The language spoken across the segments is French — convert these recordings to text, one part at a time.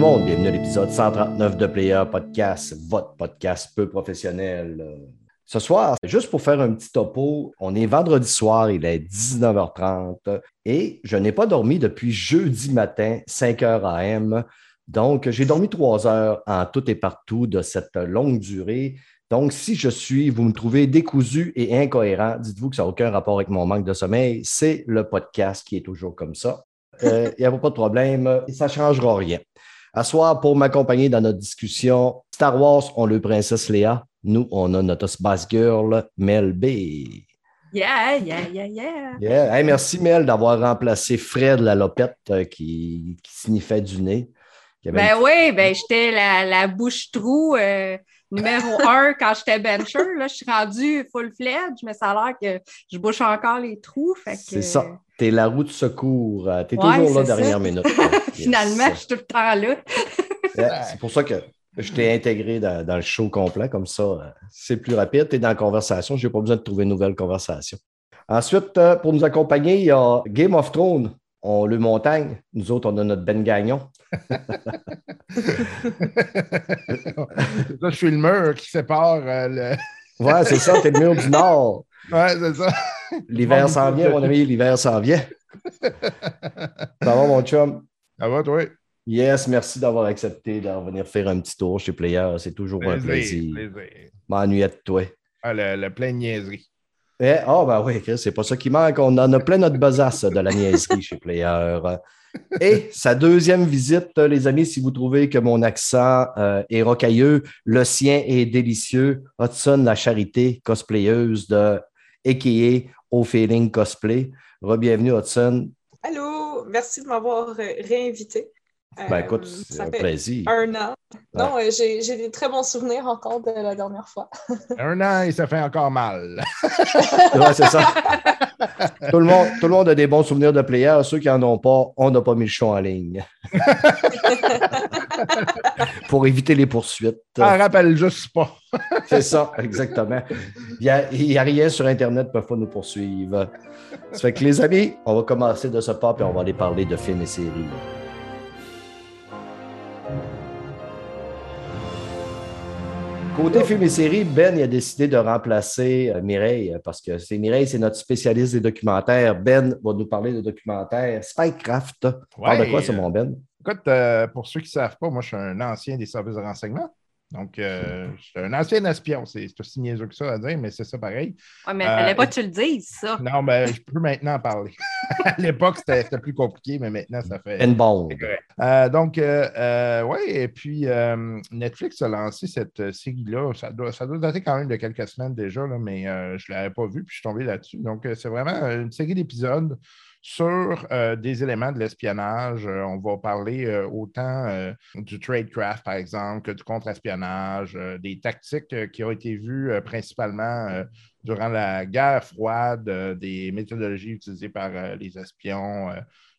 Bienvenue à l'épisode 139 de Player Podcast, votre podcast peu professionnel. Ce soir, juste pour faire un petit topo, on est vendredi soir, il est 19h30 et je n'ai pas dormi depuis jeudi matin, 5h AM. Donc, j'ai dormi trois heures en tout et partout de cette longue durée. Donc, si je suis, vous me trouvez décousu et incohérent, dites-vous que ça n'a aucun rapport avec mon manque de sommeil. C'est le podcast qui est toujours comme ça. Euh, Il n'y a pas de problème, ça ne changera rien. À soir, pour m'accompagner dans notre discussion, Star Wars, on le princesse Léa. Nous, on a notre Bass Girl, Mel B. Yeah, yeah, yeah, yeah. Yeah. Hey, merci, Mel, d'avoir remplacé Fred la lopette euh, qui, qui sniffait du nez. Ben une- oui, ben j'étais la, la bouche trou euh, numéro un quand j'étais bencher. Là, je suis rendue full fledged, mais ça a l'air que je bouche encore les trous. C'est ça. T'es la roue de secours. euh, T'es Ouais, toujours là ça. dernière minute. Finalement, je suis tout le temps là. Yeah, C'est pour ça que je t'ai intégré dans, dans le show complet. Comme ça, euh, c'est plus rapide. Tu es dans la conversation. Je n'ai pas besoin de trouver une nouvelle conversation. Ensuite, euh, pour nous accompagner, il y a Game of Thrones. On le montagne. Nous autres, on a notre Ben Gagnon. ça, je suis le mur qui sépare le. Ouais, c'est ça. T'es le mur du Nord. Ouais, c'est ça. L'hiver s'en vient, mon ami. L'hiver s'en vient. Ça va, mon chum? Ça va, toi? Yes, merci d'avoir accepté de revenir faire un petit tour chez Player. C'est toujours un plaisir. plaisir. M'ennuyais de toi. Ah, le, le plein de niaiseries. Eh, Ah, ben oui, c'est pas ça qui manque. On en a plein notre besace de la niaiserie chez Player. Et sa deuxième visite, les amis, si vous trouvez que mon accent euh, est rocailleux, le sien est délicieux. Hudson, la charité cosplayeuse de a.k.a. Au Feeling Cosplay. Rebienvenue, Hudson. Allô, merci de m'avoir euh, réinvité. Ben Euh, écoute, ça c'est un plaisir. Un an. Non, euh, j'ai j'ai des très bons souvenirs encore de la dernière fois. Un an et ça fait encore mal. Ouais, c'est ça. tout, le monde, tout le monde a des bons souvenirs de Player. Ceux qui n'en ont pas, on n'a pas mis le show en ligne. Pour éviter les poursuites. Ah, rappelle juste pas. C'est ça, exactement. Il n'y a, rien sur Internet qui ne peut pas nous poursuivre. Ça fait que les amis, on va commencer de ce pas et on va aller parler de films et séries. Côté films et séries, Ben il a décidé de remplacer euh, Mireille parce que c'est Mireille, c'est notre spécialiste des documentaires. Ben va nous parler de documentaires. Spycraft. Parle de quoi, c'est mon Ben? Écoute, euh, pour ceux qui ne savent pas, moi, je suis un ancien des services de renseignement. Donc, euh, je suis un ancien espion. C'est aussi niaiseux que ça à dire, mais c'est ça pareil. Ouais, mais il Euh, fallait pas que tu le dises, ça. Non, mais je peux maintenant en parler. à l'époque, c'était plus compliqué, mais maintenant, ça fait. Bond. C'est correct. Euh, donc, euh, euh, oui, et puis euh, Netflix a lancé cette euh, série-là. Ça doit, ça doit dater quand même de quelques semaines déjà, là, mais euh, je ne l'avais pas vu, puis je suis tombé là-dessus. Donc, euh, c'est vraiment euh, une série d'épisodes sur euh, des éléments de l'espionnage. Euh, on va parler euh, autant du tradecraft, par exemple, que du contre-espionnage, des tactiques qui ont été vues principalement durant la guerre froide, des méthodologies utilisées par les espions,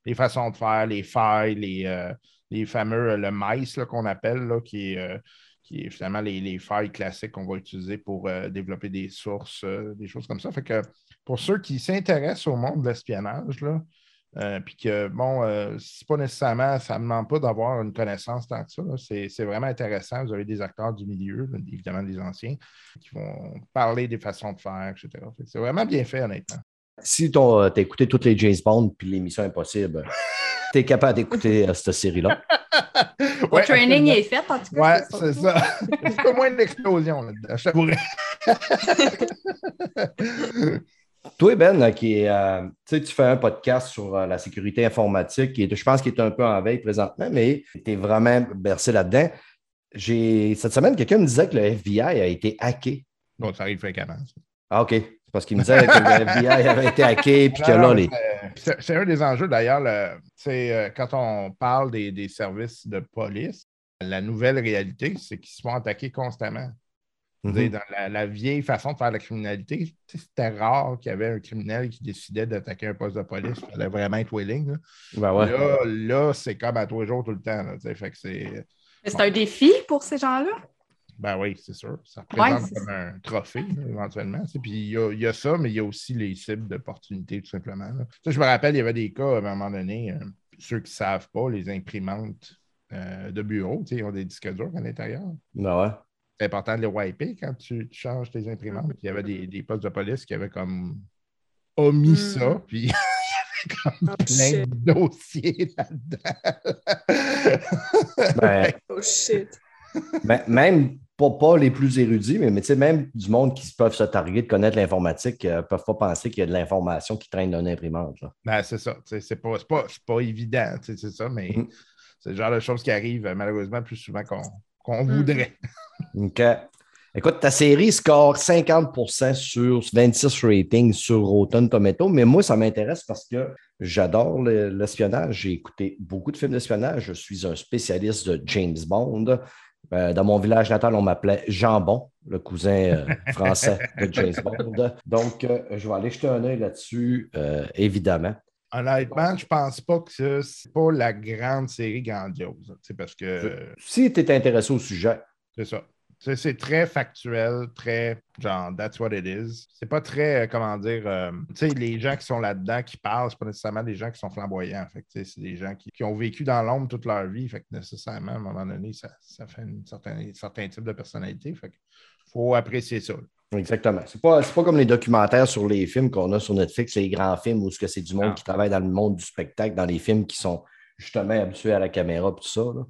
les façons de faire, les failles, les, les fameux, le mice qu'on appelle, là, qui est, qui finalement les, les failles classiques qu'on va utiliser pour développer des sources, des choses comme ça. Pour ceux qui s'intéressent au monde de l'espionnage, là, euh, puis que, bon, euh, c'est pas nécessairement, ça ne demande pas d'avoir une connaissance tant que ça. là. C'est c'est vraiment intéressant. Vous avez des acteurs du milieu, évidemment des anciens, qui vont parler des façons de faire, etc. C'est vraiment bien fait, honnêtement. Si tu as écouté toutes les James Bond puis les Missions Impossibles, tu es capable d'écouter euh, cette série-là. Le Ouais, training est fait, en tout cas. Ouais, c'est ça. Un peu moins d'explosion là-dedans, je. Toi, Ben, qui est, euh, tu fais un podcast sur euh, la sécurité informatique, qui est, je pense qu'il est un peu en veille présentement, mais tu es vraiment bercé là-dedans. Cette semaine, quelqu'un me disait que le FBI a été hacké. Bon, ça arrive fréquemment. ça. Ah, OK. Parce qu'il me disait que le FBI avait été hacké, puis que là, les. c'est- C'est c'est un des enjeux, d'ailleurs, le- c'est euh, quand on parle des, des services de police, la nouvelle réalité, c'est qu'ils se font attaquer constamment. Mhm. Dans la, la vieille façon de faire la criminalité, c'était rare qu'il y avait un criminel qui décidait d'attaquer un poste de police. Il fallait vraiment être willing. là. Ben ouais. Là, là, c'est comme à tous les jours, tout le temps. là, tu sais, fait que c'est. Mais C'est un défi pour ces gens-là? Ben oui, c'est sûr. Ça représente c'est comme un trophée, là, éventuellement. tu sais. Puis il y, a, il y a ça, mais il y a aussi les cibles d'opportunités, tout simplement. je me rappelle, il y avait des cas, à un moment donné, euh, ceux qui ne savent pas, les imprimantes euh, de bureau, tu sais, ils ont des disques durs à l'intérieur. Ben ouais. C'est important de les wiper quand tu, tu changes tes imprimantes. Puis il y avait des, des postes de police qui avaient comme omis Mm. ça, puis il y avait comme Oh, plein shit. de dossiers là-dedans. Ben, Oh shit. Ben, même pas, pas les plus érudits, mais, mais tu sais, même du monde qui peuvent se targuer de connaître l'informatique ne peuvent pas penser qu'il y a de l'information qui traîne d'une imprimante. là. Ben, c'est ça. C'est pas, c'est pas, c'est pas évident, tu sais, c'est ça, mais Mhm. c'est le genre de choses qui arrivent euh, malheureusement plus souvent qu'on qu'on Mhm. voudrait. OK. Écoute, ta série score 50% sur 26 ratings sur Rotten Tomato, mais moi, ça m'intéresse parce que j'adore le- l'espionnage. J'ai écouté beaucoup de films d'espionnage. Je suis un spécialiste de James Bond. Euh, dans mon village natal, on m'appelait Jambon, le cousin euh, français de James Bond. Donc, euh, je vais aller jeter un œil là-dessus, évidemment. Honnêtement, je pense pas que c'est pas la grande série grandiose. sais, Parce que Si tu es intéressé au sujet, c'est ça. C'est- très factuel, très genre that's what it is. C'est pas très, euh, comment dire, euh, tu sais, les gens qui sont là-dedans, qui parlent, c'est pas nécessairement des gens qui sont flamboyants. Fait c'est des gens qui, qui ont vécu dans l'ombre toute leur vie. Fait que nécessairement, à un moment donné, ça, ça fait un certain, certain type de personnalité. Fait que faut apprécier ça. Exactement. C'est pas, c'est pas comme les documentaires sur les films qu'on a sur Netflix, les grands films où ce que c'est du monde Non. qui travaille dans le monde du spectacle, dans les films qui sont justement habitués à la caméra et tout ça. là.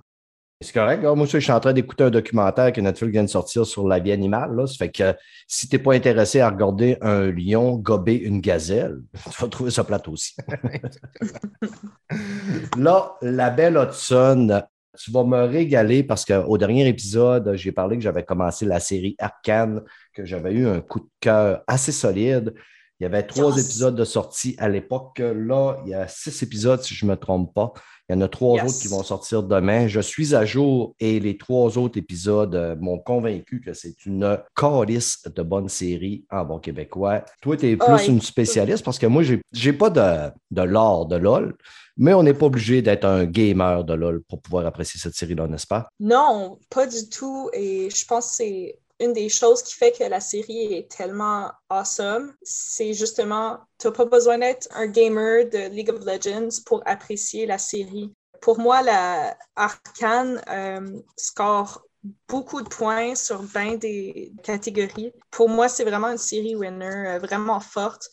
C'est correct. là. Moi, je suis en train d'écouter un documentaire que Netflix vient de sortir sur la vie animale. Là. Ça fait que si tu n'es pas intéressé à regarder un lion gober une gazelle, tu vas trouver ça plate aussi. Là, la belle Hudson, tu vas me régaler parce qu'au dernier épisode, j'ai parlé que j'avais commencé la série Arcane, que j'avais eu un coup de cœur assez solide. Il y avait trois Yes. épisodes de sortie à l'époque. Là, il y a six épisodes, si je ne me trompe pas. Il y en a trois Yes. autres qui vont sortir demain. Je suis à jour et les trois autres épisodes euh, m'ont convaincu que c'est une calice de bonne série en bon québécois. Toi, tu es plus Ouais. une spécialiste parce que moi, j'ai n'ai pas de, de l'art de LOL, mais on n'est pas obligé d'être un gamer de LOL pour pouvoir apprécier cette série-là, n'est-ce pas? Non, pas du tout. Et je pense que c'est une des choses qui fait que la série est tellement awesome. C'est justement, tu n'as pas besoin d'être un gamer de League of Legends pour apprécier la série. Pour moi, la Arcane euh, score beaucoup de points sur 20 des catégories. Pour moi, c'est vraiment une série winner, euh, vraiment forte.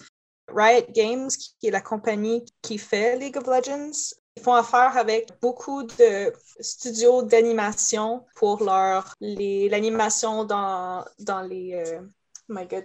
Riot Games, qui est la compagnie qui fait League of Legends, ils font affaire avec beaucoup de studios d'animation pour leur l'animation dans, dans les euh, oh my god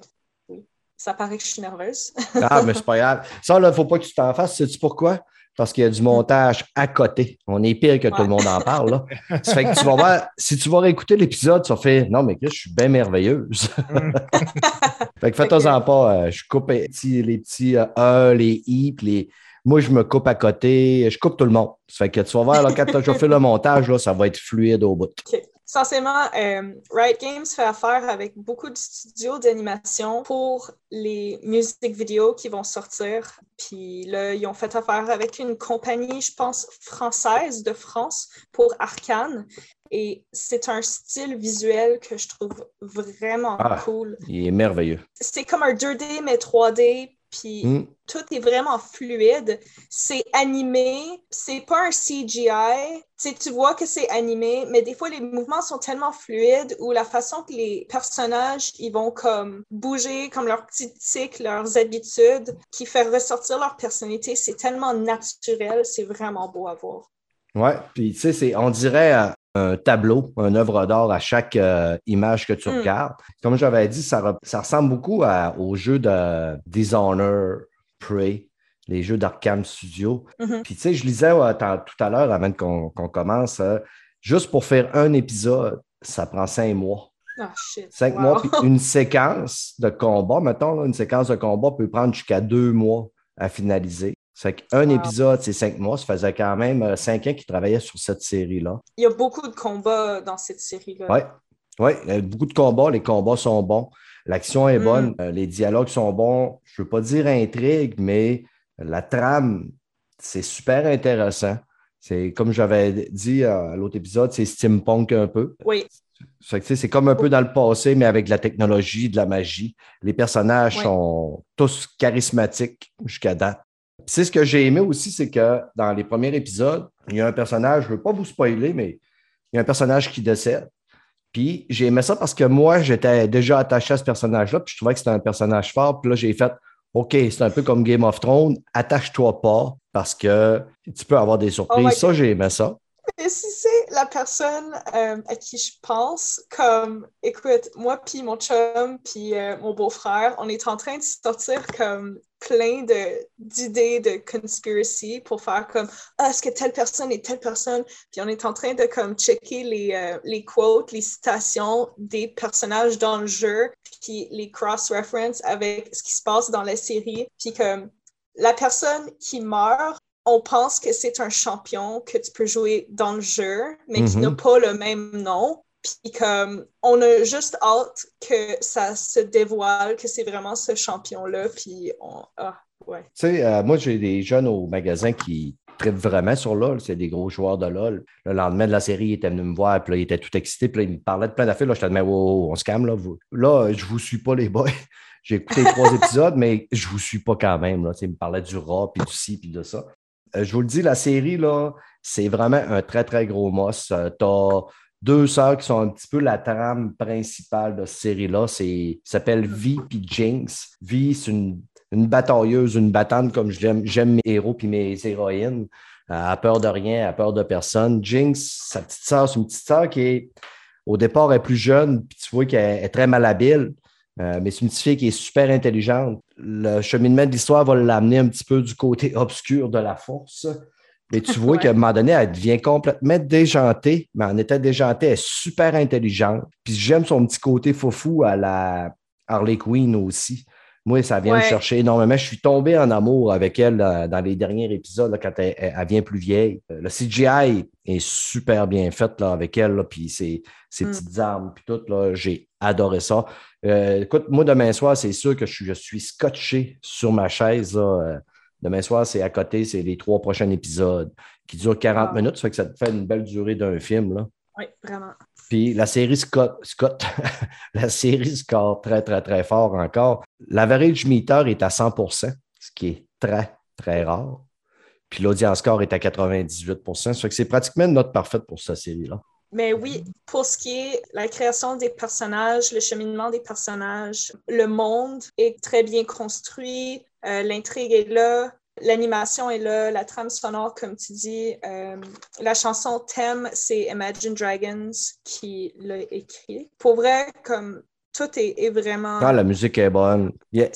oui ça paraît que je suis nerveuse Ah, mais c'est pas grave. Ça, là, il ne faut pas que tu t'en fasses. Sais-tu pourquoi? Parce qu'il y a du montage à côté. On est pire que tout le monde en parle. Là. Ça fait que tu vas voir, si tu vas réécouter l'épisode, tu vas faire Non, mais Chris, je suis bien merveilleuse. fait que fais-toi-en pas. euh, je coupe les petits, les petits euh, E, les I, puis les. Moi, je me coupe à côté, je coupe tout le monde. Ça fait que tu vas voir, là, quand tu as fait le montage, là, ça va être fluide au bout. Ok. Essentiellement, euh, Riot Games fait affaire avec beaucoup de studios d'animation pour les musiques vidéo qui vont sortir. Puis là, ils ont fait affaire avec une compagnie, je pense, française de France pour Arcane. Et c'est un style visuel que je trouve vraiment Ah. cool. Il est merveilleux. C'est comme un 2D, mais 3D. Puis Hmm. tout est vraiment fluide. C'est animé, c'est pas un CGI. Tu vois que c'est animé, mais des fois les mouvements sont tellement fluides ou la façon que les personnages ils vont comme bouger, comme leurs petits tics, leurs habitudes, qui fait ressortir leur personnalité, c'est tellement naturel, c'est vraiment beau à voir. Ouais, puis tu sais, c'est- on dirait un, tableau, une œuvre d'art à chaque euh, image que tu Mm. regardes. Comme j'avais dit, ça, re- ça ressemble beaucoup à- aux jeux de Dishonor, Prey, les jeux d'Arkham Studio. Mhm. Puis tu sais, je lisais euh, tout à l'heure, avant qu'on commence, euh, juste pour faire un épisode, ça prend cinq mois. Ah, shit. Cinq Wow. mois, puis une séquence de combat, mettons, là, une séquence de combat peut prendre jusqu'à deux mois à finaliser. C'est qu'un Wow. épisode, c'est cinq mois. Ça faisait quand même euh, cinq ans qu'ils travaillaient sur cette série-là. Il y a beaucoup de combats dans cette série-là. Oui, ouais, il y a beaucoup de combats. Les combats sont bons. L'action est Mm. bonne. euh, les dialogues sont bons. Je ne veux pas dire intrigue, mais la trame, c'est super intéressant. C'est comme j'avais dit euh, à l'autre épisode, c'est steampunk un peu. Oui, c'est comme un peu dans le passé, mais avec de la technologie, de la magie. Les personnages sont tous charismatiques jusqu'à date. C'est ce que j'ai aimé aussi, c'est que dans les premiers épisodes, il y a un personnage, je ne veux pas vous spoiler, mais il y a un personnage qui décède. Puis j'ai aimé ça parce que moi, j'étais déjà attaché à ce personnage-là, puis je trouvais que c'était un personnage fort. Puis là, j'ai fait OK, c'est un peu comme Game of Thrones, attache-toi pas parce que tu peux avoir des surprises. Oh my ça, j'ai aimé ça. Mais si c'est la personne euh, à qui je pense, comme, écoute, moi puis mon chum puis euh, mon beau-frère, on est en train de sortir comme plein d'idées de conspiracy pour faire comme, ah, est-ce que telle personne est telle personne? Puis on est en train de comme checker les, euh, les quotes, les citations des personnages dans le jeu, puis les cross-reference avec ce qui se passe dans la série. Puis comme, la personne qui meurt, on pense que c'est un champion que tu peux jouer dans le jeu, mais qui Mhm. n'a pas le même nom. Puis comme, on a juste hâte que ça se dévoile, que c'est vraiment ce champion-là. Puis on... Ah, ouais. Tu sais, euh, moi, j'ai des jeunes au magasin qui trippent vraiment sur LOL. C'est des gros joueurs de LOL. Le lendemain de la série, ils étaient venus me voir, puis là, ils étaient tout excités, puis là, ils me parlaient de plein d'affaires. Là, je te disais, wow, on se calme, là. Vous... Là, je vous suis pas, les boys. J'ai écouté trois épisodes, mais je vous suis pas quand même. Là. Me parlaient du rat, puis du ci, puis de ça. Euh, je vous le dis, la série, là, c'est vraiment un très, très gros moss. Euh, T'as deux sœurs qui sont un petit peu la trame principale de cette série-là. C'est s'appelle Vi puis Jinx. Vi, c'est une, une batailleuse, une battante comme j'aime. Mes héros puis mes héroïnes. Euh, à peur de rien, à peur de personne. Jinx, sa petite sœur, c'est une petite sœur qui est au départ elle est plus jeune, puis tu vois qu'elle est très malhabile. Mais c'est une petite fille qui est super intelligente. Le cheminement de l'histoire va l'amener un petit peu du côté obscur de la force. Mais tu vois Ouais. qu'à un moment donné, elle devient complètement déjantée, mais en étant déjantée, elle est super intelligente. Puis j'aime son petit côté foufou à la Harley Quinn aussi. Moi, ça vient me chercher énormément. Je suis tombé en amour avec elle euh, dans les derniers épisodes, là, quand elle, vient plus vieille. Euh, Le CGI est super bien fait là, avec elle, là, puis ses, ses Mm. petites armes, puis tout. J'ai adoré ça. Euh, écoute, moi, demain soir, c'est sûr que je suis, je suis scotché sur ma chaise. là. Demain soir, c'est à côté, c'est les trois prochains épisodes qui durent 40 Wow. minutes. Ça fait que ça te fait une belle durée d'un film. Là. Oui, vraiment. Puis la série Scott, Scott la série score très, très, très fort encore. L'average meter est à 100% ce qui est très, très rare. Puis l'audience score est à 98 Ça fait que c'est pratiquement une note parfaite pour cette série-là. Mais oui, pour ce qui est la création des personnages, le cheminement des personnages, le monde est très bien construit, euh, l'intrigue est là, l'animation est là, la trame sonore, comme tu dis. euh, la chanson thème, c'est Imagine Dragons qui l'a écrit. Pour vrai, comme tout est, est vraiment. Quand la musique est bonne, yeah,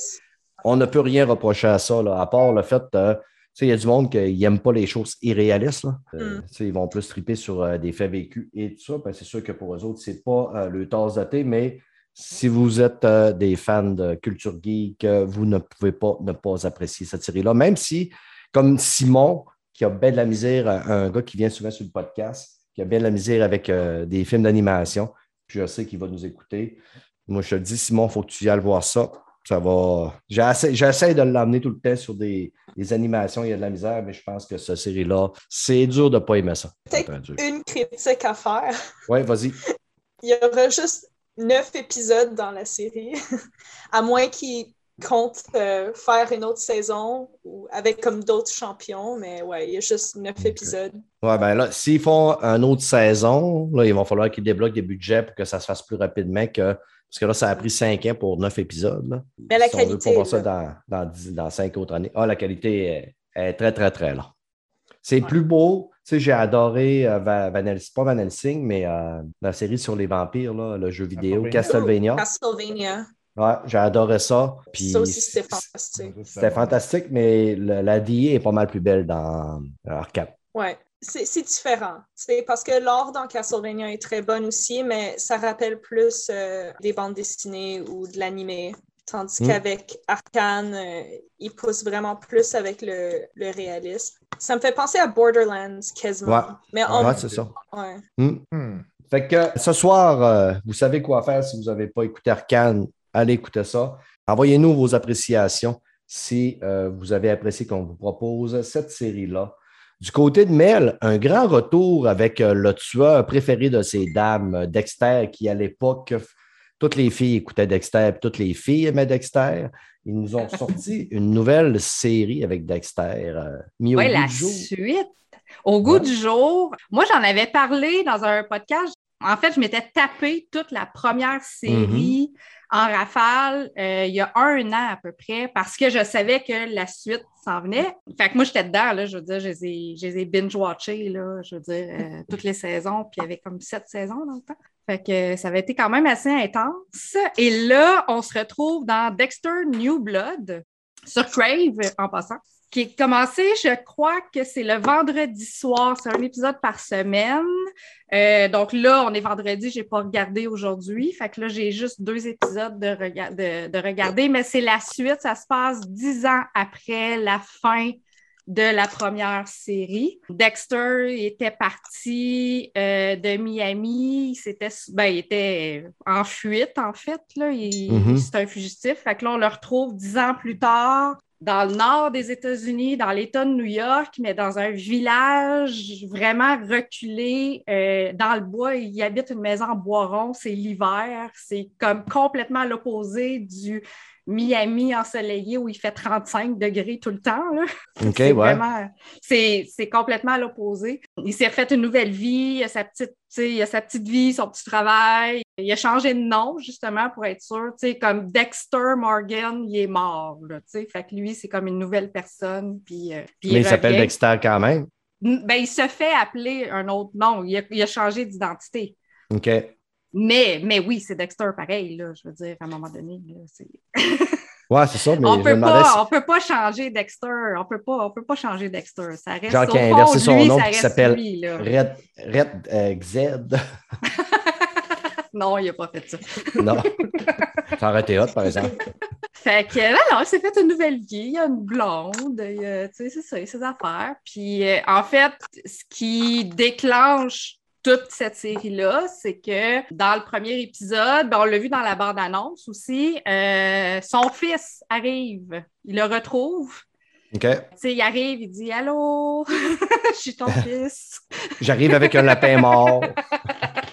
on ne peut rien reprocher à ça, là, à part le fait euh, il y a du monde qui n'aime pas les choses irréalistes. Là. Euh, Mm. Ils vont plus triper sur euh, des faits vécus et tout ça. Ben, c'est sûr que pour eux autres, c'est pas le tasse de thé, mais si vous êtes euh, des fans de culture geek, euh, vous ne pouvez pas ne pas apprécier cette série-là. Même si, comme Simon, qui a bien de la misère, un gars qui vient souvent sur le podcast, qui a bien de la misère avec euh, des films d'animation, puis je sais qu'il va nous écouter. Moi, je te dis, Simon, il faut que tu y ailles voir ça. Ça va. J'essaie, de l'amener tout le temps sur des, des animations, il y a de la misère, mais je pense que cette série-là, c'est dur de ne pas aimer ça. Peut-être une critique à faire. Oui, vas-y. Il y aura juste neuf épisodes dans la série, à moins qu'ils comptent euh, faire une autre saison ou avec comme d'autres champions, mais ouais, il y a juste neuf épisodes. Ouais, ben là, s'ils font une autre saison, là, il va falloir qu'ils débloquent des budgets pour que ça se fasse plus rapidement que. Parce que là, ça a pris cinq ans pour neuf épisodes. là. Mais la Si on veut qualité, pas voir ça dans, dans, dix- dans cinq autres années. Ah, la qualité est, est très, très, très là. C'est Ouais. plus beau. Tu sais, j'ai adoré euh, Va- Van Helsing, pas Van Helsing, mais euh, la série sur les vampires, là, le jeu vidéo, Castlevania. Castlevania. Ouais, j'ai adoré ça. Puis Ça aussi, c'était fantastique. C'était fantastique, mais le- la DA est pas mal plus belle dans Arcade. Ouais. c'est c'est différent. C'est parce que l'art dans Castlevania est très bonne aussi, mais ça rappelle plus euh, des bandes dessinées ou de l'animé. Tandis Mm. qu'avec Arkane, euh, il pousse vraiment plus avec le, le réalisme. Ça me fait penser à Borderlands quasiment. Ouais. Mais en... Ouais, c'est ça. ouais. Hmm. Hmm. Fait que ce soir, euh, vous savez quoi faire si vous n'avez pas écouté Arcane. Allez écouter ça. Envoyez-nous vos appréciations si euh, vous avez apprécié qu'on vous propose cette série-là. Du côté de Mel, un grand retour avec euh, le tueur préféré de ces dames, euh, Dexter, qui à l'époque, toutes les filles écoutaient Dexter, puis toutes les filles aimaient Dexter. Ils nous ont sorti une nouvelle série avec Dexter, euh, mis au Oui, goût la du jour. suite. Au goût Ouais. du jour. Moi, j'en avais parlé dans un podcast. En fait, je m'étais tapé toute la première série Mm-hmm. en rafale euh, il y a un an à peu près parce que je savais que la suite s'en venait. Fait que moi, j'étais dedans, là, je veux dire, je les ai, je les ai binge-watchés, là, je veux dire, euh, toutes les saisons, puis il y avait comme sept saisons dans le temps. Fait que ça avait été quand même assez intense. Et là, on se retrouve dans Dexter New Blood sur Crave en passant, qui est commencé, je crois que c'est le vendredi soir. C'est un épisode par semaine. Euh, donc là, on est vendredi, je n'ai pas regardé aujourd'hui. Fait que là, j'ai juste deux épisodes de, rega- de, de regarder, mais c'est la suite. Ça se passe dix ans après la fin de la première série. Dexter était parti euh, de Miami. Il, s'était- ben, il était en fuite, en fait. Là. Il, Mhm. C'est un fugitif. Fait que là, on le retrouve dix ans plus tard dans le nord des États-Unis, dans l'État de New York, mais dans un village vraiment reculé euh, dans le bois. Il habite une maison en bois rond, c'est l'hiver. C'est comme complètement l'opposé du Miami ensoleillé où il fait 35 degrés tout le temps. là. OK, C'est ouais. vraiment- c'est c'est complètement à l'opposé. Il s'est refait une nouvelle vie, il a sa petite, tu sais, il a sa petite vie, son petit travail. Il a changé de nom, justement, pour être sûr. Comme Dexter Morgan, il est mort. Là, fait que lui, c'est comme une nouvelle personne. Puis, euh, puis Mais il s'appelle revient. Dexter quand même. Ben, il se fait appeler un autre nom. Il a, il a changé d'identité. OK. Mais, mais oui, c'est Dexter pareil, là, je veux dire, à un moment donné. c'est- Ouais, c'est ça, mais on peut demandais pas, si- on peut pas changer Dexter. On peut pas, on peut pas changer Dexter. Ça reste Genre qui a inversé son lui, nom qui s'appelle. Red, Red euh, Z. Non, il a pas fait ça. non. Ça aurait été hot, par exemple. Fait que là, non, il s'est fait une nouvelle vie. Il y a une blonde. a- Tu sais, c'est ça, il a ses affaires. Puis, euh, en fait, ce qui déclenche toute cette série-là, c'est que dans le premier épisode, ben, on l'a vu dans la bande-annonce aussi, euh, son fils arrive. Il le retrouve. Il arrive, il dit Allô, je suis ton fils. J'arrive avec un lapin mort.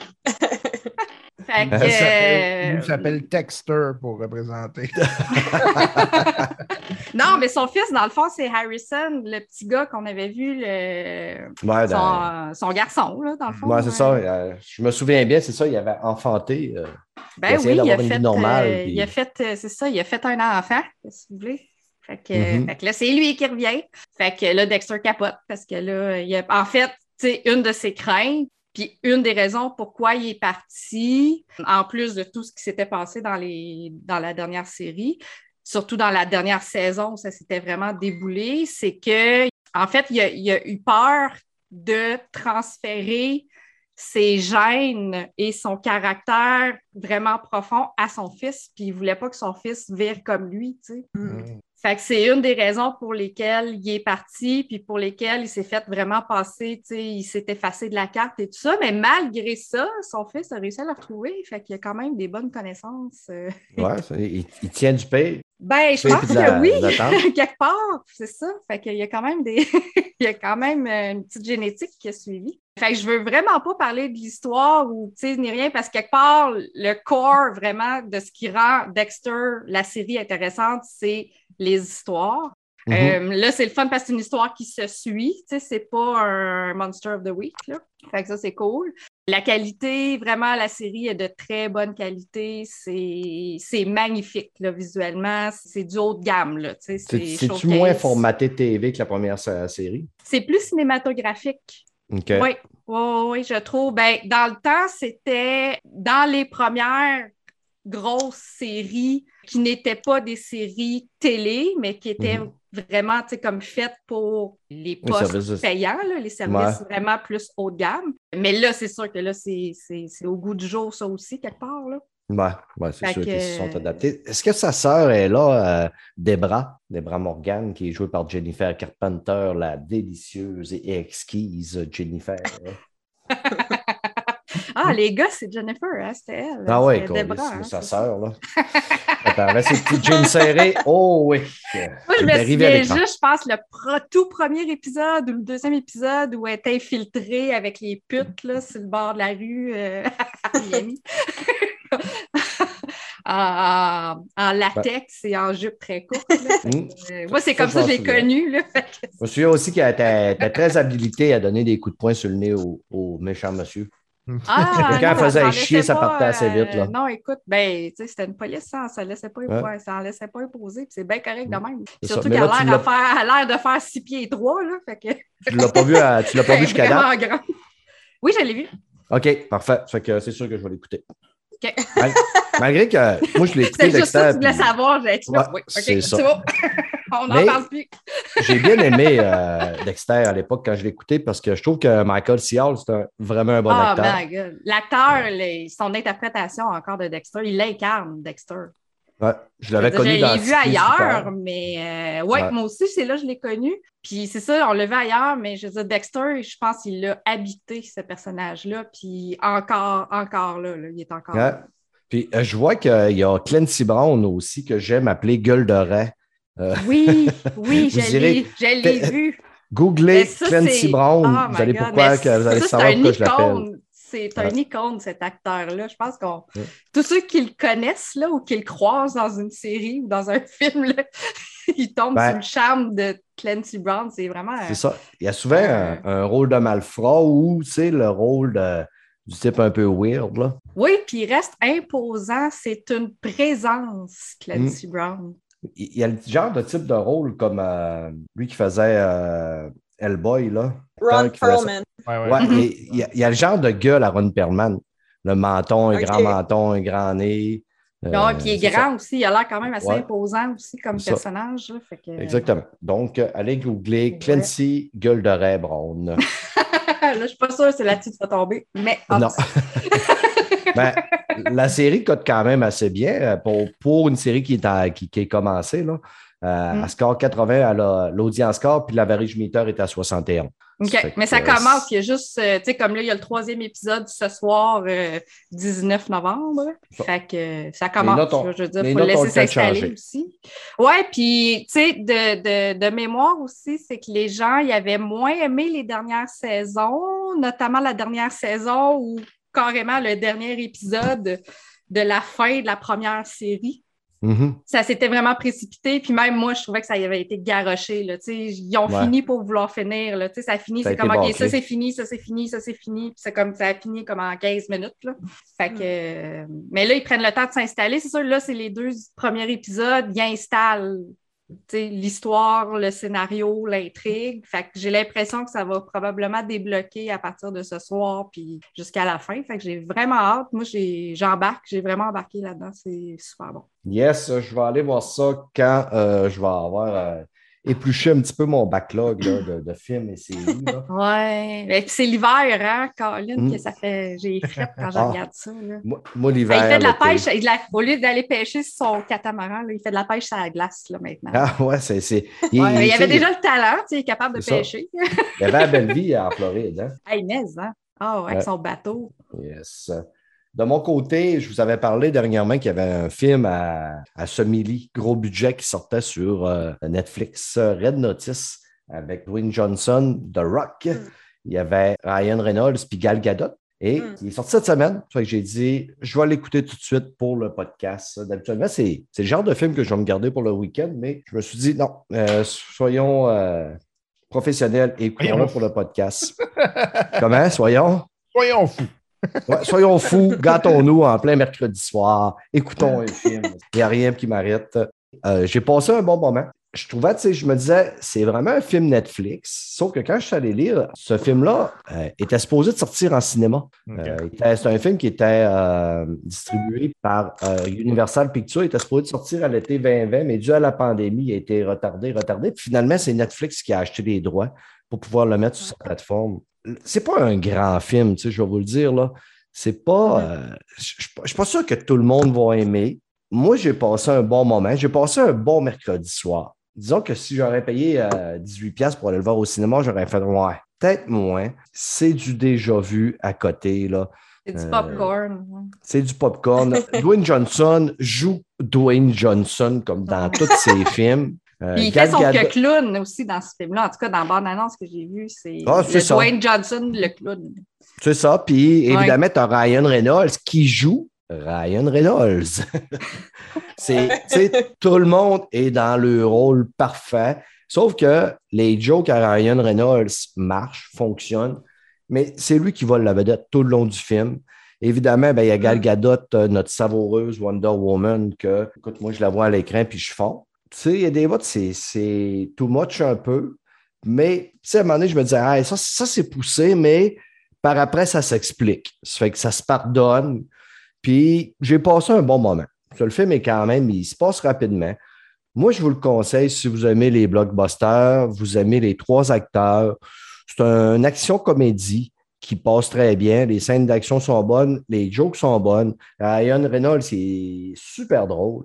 Fait que, Il s'appelle- euh, s'appelle Texter pour représenter. non, mais son fils, dans le fond, c'est Harrison, le petit gars qu'on avait vu, le... Ouais, dans- son, garçon, là, dans le fond. Ouais, c'est ouais. ça. euh, je me souviens bien, c'est ça, il avait enfanté. euh, Ben Il oui, il a fait, normale, euh, puis- il a fait, c'est ça, il a fait un enfant, si vous voulez. Fait que, Mhm. fait que là, c'est lui qui revient. Fait que là, Dexter capote parce que là, il a, en fait, sais, une de ses craintes, puis une des raisons pourquoi il est parti, en plus de tout ce qui s'était passé dans, la dernière série, surtout dans la dernière saison où ça s'était vraiment déboulé, c'est que, en fait, il a, eu peur de transférer ses gènes et son caractère vraiment profond à son fils, puis il voulait pas que son fils vire comme lui. Mm. Fait que c'est une des raisons pour lesquelles il est parti, puis pour lesquelles il s'est fait vraiment passer, tu sais, il s'est effacé de la carte et tout ça. Mais malgré ça, son fils a réussi à le retrouver. Fait qu'il a quand même des bonnes connaissances. euh. ouais, ça, il, il tient du pain. Ben, je pense la- que oui, quelque part, c'est ça. Fait qu'il y a quand même des. il y a quand même euh, une petite génétique qui a suivi. Fait que je veux vraiment pas parler de l'histoire ou, tu sais, ni rien, parce que quelque part, le corps vraiment de ce qui rend Dexter, la série intéressante, c'est les histoires. Mhm. Euh, là, c'est le fun parce que c'est une histoire qui se suit. Tu sais, c'est pas un Monster of the Week. Là. Fait que ça, c'est cool. La qualité, vraiment, la série est de très bonne qualité. C'est magnifique, là, visuellement. C'est du haut de gamme, C'est-tu moins formaté TV que la première série? C'est plus cinématographique. Oui, oui, je trouve. Ben, dans le temps, c'était dans les premières grosses séries qui n'étaient pas des séries télé, mais qui étaient Mhm. vraiment comme faites pour les Les postes services de- payants, là, les services vraiment plus haut de gamme. Mais là, c'est sûr que là, c'est au goût du jour, ça aussi, quelque part. Là. Ouais, ouais, c'est sûr qu'ils se sont adaptés. Est-ce que sa sœur est là, euh, Debra, Debra Morgan, qui est jouée par Jennifer Carpenter, la délicieuse et exquise Jennifer? Ah, les gars, c'est Jennifer, hein, c'était elle. ah C'était quoi, Debra, c'est hein, sa sœur, là. Attends, là, ses petites jeans serrées. Oh oui! Moi, je me souviens juste, je pense, le pro- tout premier épisode ou le deuxième épisode où elle est infiltrée avec les putes là, sur le bord de la rue euh, à Miami. en, latex et en jupe très courte. Hmm. Euh, moi, c'est comme ça que je l'ai connu. Là, Fait que- Je me souviens aussi qu'elle était, était très habilitée à donner des coups de poing sur le nez au, au méchant monsieur. Ah, Quand elle non, faisait ça en chier, ça partait assez vite, là. euh, non, écoute, ben, c'était une police, ça, ça laissait pas, Ouais. ça laissait pas imposer, puis c'est bien correct de même. Surtout qu'elle là, a l'air de faire, elle six pieds trois, là, fait que... Tu l'as pas vu, à- tu l'as pas vu jusqu'à grand. Oui, je l'ai vu. OK, parfait. Fait que c'est sûr que je vais l'écouter. Mal- Malgré que moi, je l'ai écouté C'est juste ça que tu voulais savoir. J'ai dit, Ouais, oui, OK, c'est c'est ça. bon. On n'en parle plus. J'ai bien aimé euh, Dexter à l'époque quand je l'ai écouté parce que je trouve que Michael C. Hall, c'est vraiment un bon Ah, acteur. my God. L'acteur, son interprétation encore de Dexter, il l'incarne, Dexter. Ouais, je l'avais connu l'ai dans vu Pieds sous ailleurs, mais euh, ouais, Ouais. moi aussi, c'est là que je l'ai connu. Puis c'est ça, on l'a vu ailleurs, mais je veux dire, Dexter, je pense qu'il l'a habité, ce personnage-là. Puis encore, encore là, là, il est encore Ouais. là. Puis euh, je vois qu'il y a Clancy Brown aussi que j'aime appeler Gueule de rat. Oui, oui, Vous je l'ai, je l'ai vu. Googlez ça, Clancy Brown, Oh vous allez pourquoi mais que vous allez ça, savoir pourquoi je l'appelle. C'est un icône, cet acteur-là. Je pense qu'on. Tous ceux qui le connaissent là, ou qui le croisent dans une série ou dans un film, là, ils tombent Ben. sur le charme de Clancy Brown. C'est vraiment. euh, C'est ça. Il y a souvent un, un rôle de malfrat ou le rôle de- du type un peu weird. Là. Oui, puis il reste imposant. C'est une présence. Clancy Brown. Il il y a le genre de type de rôle comme euh, lui qui faisait euh, Hellboy. Là. Ron. Perlman. Ouais, ouais. Ouais, mais il y, a, il y a le genre de gueule à Ron Perlman. Le menton, un grand menton, un grand nez. Euh, Non, puis il est ça. grand aussi. Il a l'air quand même assez Ouais. imposant aussi comme personnage. là. Fait que- Exactement. Donc, euh, allez googler Ouais. Clancy Gueule de rat Brown. là, je suis pas sûre que c'est là-dessus que tu vas tomber. Mais Non. Ben, la série cote quand même assez bien euh, pour, pour une série qui est, à- qui, qui est commencée. Là. Euh, Mm. À score 80, elle a l'audience score, puis l'average meter est à 61. OK. Mais ça euh, commence, il y a juste, euh, tu sais, comme là, il y a le troisième épisode ce soir, euh, 19 novembre. Bon. Fait que ça commence, notes je veux dire, il faut le laisser s'installer aussi. Ouais, puis, tu sais, de, de, de mémoire aussi, c'est que les gens, ils avaient moins aimé les dernières saisons, notamment la dernière saison ou carrément le dernier épisode de la fin de la première série Mhm. ça s'était vraiment précipité. Puis même moi, je trouvais que ça y avait été garoché. Là, tu sais. ils ont Ouais. fini pour vouloir finir. Là, tu sais, ça a fini, c'est comme OK, ça c'est fini, ça c'est fini, ça c'est fini. Puis c'est comme ça a fini comme en 15 minutes. Là. Fait que, euh, mais là, ils prennent le temps de s'installer. C'est sûr, là, c'est les deux premiers épisodes. Ils installent l'histoire, le scénario, l'intrigue. Fait j'ai l'impression que ça va probablement débloquer à partir de ce soir puis jusqu'à la fin. Fait j'ai vraiment hâte. Moi, j'embarque. J'ai vraiment embarqué là-dedans. C'est super bon. Yes, je vais aller voir ça quand euh, je vais avoir euh, épluché un petit peu mon backlog là, de, de films et séries. Ouais. Et puis c'est l'hiver, hein, Colin, Mm. que ça fait. J'ai fret quand je Ah. regarde ça. là. Moi, moi, Ah, l'hiver. il fait de la pêche. il de la- Au lieu d'aller pêcher sur son catamaran, là, il fait de la pêche sur la glace là, maintenant. Ah ouais, c'est. Ouais, il sais, avait déjà le talent, tu sais, il est capable de pêcher. Il avait la belle vie en Floride. Hein? hey, mais, hein? Ah, ouais, avec Ouais. son bateau. Yes. De mon côté, je vous avais parlé dernièrement qu'il y avait un film à, à semi gros budget qui sortait sur euh, Netflix, euh, Red Notice, avec Dwayne Johnson, The Rock. Il y avait Ryan Reynolds puis Gal Gadot. Et Mm. il est sorti cette semaine. Que j'ai dit, je vais l'écouter tout de suite pour le podcast. D'habitude, c'est c'est le genre de film que je vais me garder pour le week-end, mais je me suis dit, non, euh, soyons euh, professionnels et écoutons Soyons pour le podcast. Comment? Soyons? Soyons fous. Ouais, soyons fous, gâtons-nous en plein mercredi soir, écoutons un film. Il n'y a rien qui m'arrête. Euh, J'ai passé un bon moment. je trouvais, tu sais, je me disais, c'est vraiment un film Netflix. Sauf que quand je suis allé lire, ce film-là euh, était supposé de sortir en cinéma. Euh, c'est un film qui était distribué par Universal Pictures. Il était supposé de sortir à l'été 2020, mais dû à la pandémie, il a été retardé, retardé. Puis finalement, c'est Netflix qui a acheté les droits pour pouvoir le mettre sur sa plateforme. C'est pas un grand film, tu sais, je vais vous le dire, là. C'est pas. euh, je je suis pas sûr que tout le monde va aimer. Moi, j'ai passé un bon moment. J'ai passé un bon mercredi soir. Disons que si j'aurais payé euh, 18$ pour aller le voir au cinéma, j'aurais fait ouais, peut-être moins. C'est du déjà vu à côté, là. C'est du Euh, popcorn. ouais. C'est du popcorn. Dwayne Johnson joue Dwayne Johnson comme dans tous ses films. Euh, il Gal fait son Gadot- clown aussi dans ce film-là. En tout cas, dans la bande-annonce que j'ai vue, c'est Ah. Dwayne Johnson, le clown. C'est ça. Puis Ouais. évidemment, tu as Ryan Reynolds qui joue Ryan Reynolds. c'est, tout le monde est dans le rôle parfait. Sauf que les jokes à Ryan Reynolds marchent, fonctionnent, mais c'est lui qui vole la vedette tout le long du film. Évidemment, ben, il y a Gal Gadot, euh, notre savoureuse Wonder Woman, que, écoute, moi, je la vois à l'écran puis je fonds. Sais, il y a des votes, c'est, too much un peu, mais tu à un moment donné, je me disais, ah, ça, ça c'est poussé, mais par après, ça s'explique. Ça fait que ça se pardonne. Puis j'ai passé un bon moment. Le film est quand même, il se passe rapidement. Moi, je vous le conseille si vous aimez les blockbusters, vous aimez les trois acteurs. C'est une action-comédie qui passe très bien. Les scènes d'action sont bonnes, les jokes sont bonnes. Ryan Reynolds, c'est super drôle.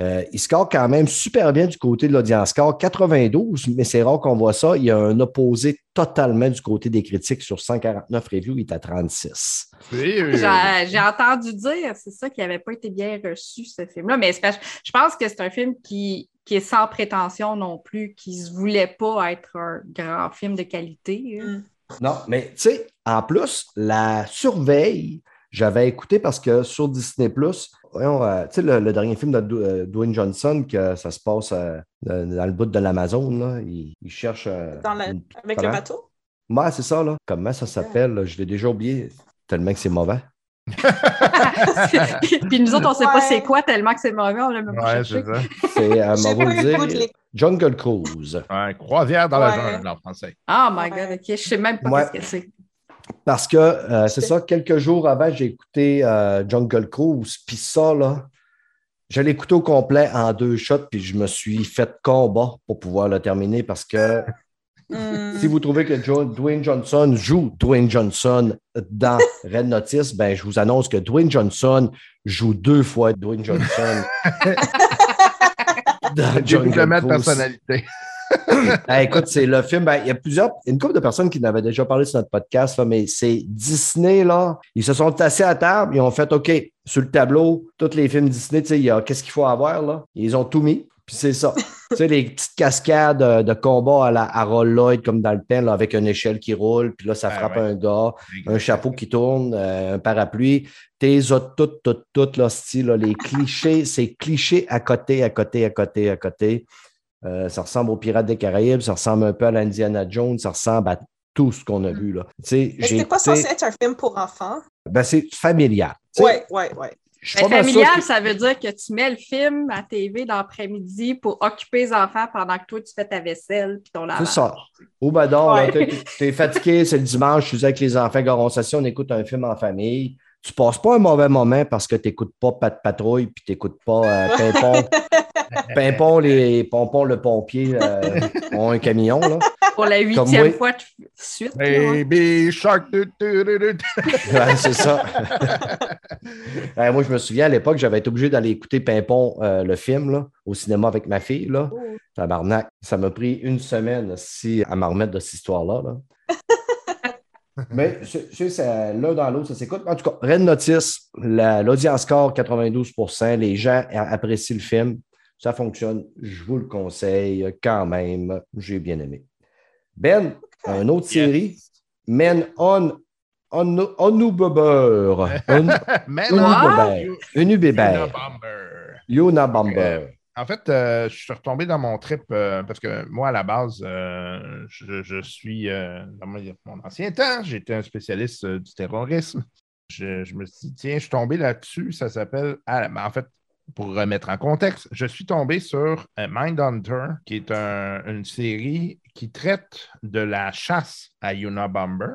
Euh, il score quand même super bien du côté de l'audience score, 92, mais c'est rare qu'on voit ça. Il y a un opposé totalement du côté des critiques sur 149 reviews, il est à 36. Oui, J'ai entendu dire, c'est ça, qu'il n'avait pas été bien reçu, ce film-là. Mais je pense que c'est un film qui, qui est sans prétention non plus, qui ne se voulait pas être un grand film de qualité. hein. Mm. Non, mais tu sais, en plus, la surveille, j'avais écouté parce que sur Disney, voyons, euh, tu sais, le, le dernier film de euh, Dwayne Johnson, que ça se passe euh, dans le bout de l'Amazon, là, il, il cherche. euh, Dans la- une- Avec le bateau? Ouais, c'est ça, là. Comment ça s'appelle? là? Je l'ai déjà oublié, tellement que c'est mauvais. Puis nous autres, on ne sait pas c'est quoi tellement que c'est mauvais, on l'a même pas Ouais, cherché. c'est euh, de dire, Jungle Cruise. Ouais, croisière dans la jungle en français. Oh my Ouais. God, OK, je ne sais même pas Ouais. ce que c'est. Parce que euh, c'est ça, quelques jours avant, j'ai écouté euh, Jungle Cruise, puis ça, là, je l'ai écouté au complet en deux shots, puis je me suis fait combat pour pouvoir le terminer parce que Hmm. si vous trouvez que Jo- Dwayne Johnson joue Dwayne Johnson dans Red Notice, ben, je vous annonce que Dwayne Johnson joue deux fois Dwayne Johnson. dans J'ai Jungle doublement de Cruise. personnalité. Ah, écoute, c'est le film. ben, il y a plusieurs, une couple de personnes qui n'avaient déjà parlé sur notre podcast, là, mais c'est Disney, là. Ils se sont assis à table, ils ont fait OK, sur le tableau, tous les films Disney, tu sais, il y a qu'est-ce qu'il faut avoir, là? Ils ont tout mis, puis c'est ça. tu sais, les petites cascades de combat à la Harold Lloyd, comme dans le temps, là, avec une échelle qui roule, puis là, ça Ah, frappe ouais. un gars, un chapeau qui tourne, euh, un parapluie. T'es toutes, toutes, toutes, là, style, là, les clichés, c'est clichés à côté, à côté, à côté, à côté. Euh, ça ressemble aux Pirates des Caraïbes, ça ressemble un peu à l'Indiana Jones, ça ressemble à tout ce qu'on a vu. Là. Tu Mais c'était pas censé être un film pour enfants? ben, c'est familial. Tu Ben, pas mal sûr familial, ça veut dire que tu mets le film à TV l'après-midi pour occuper les enfants pendant que toi, tu fais ta vaisselle puis ton lavage. C'est ça. Badon, là, Ouais. t'es t'es fatigué, c'est le dimanche, je suis avec les enfants, on s'assied, on écoute un film en famille. Tu passes pas un mauvais moment parce que tu n'écoutes pas Pat Patrouille puis tu n'écoutes pas euh, Pimpon. Pimpon, les Pompons, le pompier euh, ont un camion. Là. Pour la huitième fois de suite. Baby Shark. Ouais, c'est ça. Ouais, moi, je me souviens à l'époque, j'avais été obligé d'aller écouter Pimpon, euh, le film, là, au cinéma avec ma fille. Là. Oh. Tabarnak. Ça m'a pris une semaine si, à m'en remettre de cette histoire-là. là. Mais l'un dans l'autre, ça s'écoute. En tout cas, Red Notice, la- l'audience score 92% les gens apprécient le film. Ça fonctionne. Je vous le conseille quand même. J'ai bien aimé. Ben, une autre Yes. série, Men on on Onubber. Un- Man, Unubber. You- Unubber. Unabomber. Yuna Bomber. En fait, euh, je suis retombé dans mon trip euh, parce que moi, à la base, euh, je, je suis, dans mon, mon ancien temps, j'étais un spécialiste du terrorisme. Je, je me suis dit, tiens, je suis tombé là-dessus. Ça s'appelle, ah, ben, en fait, pour remettre en contexte, je suis tombé sur euh, Mindhunter, qui est un- une série qui traite de la chasse à Unabomber.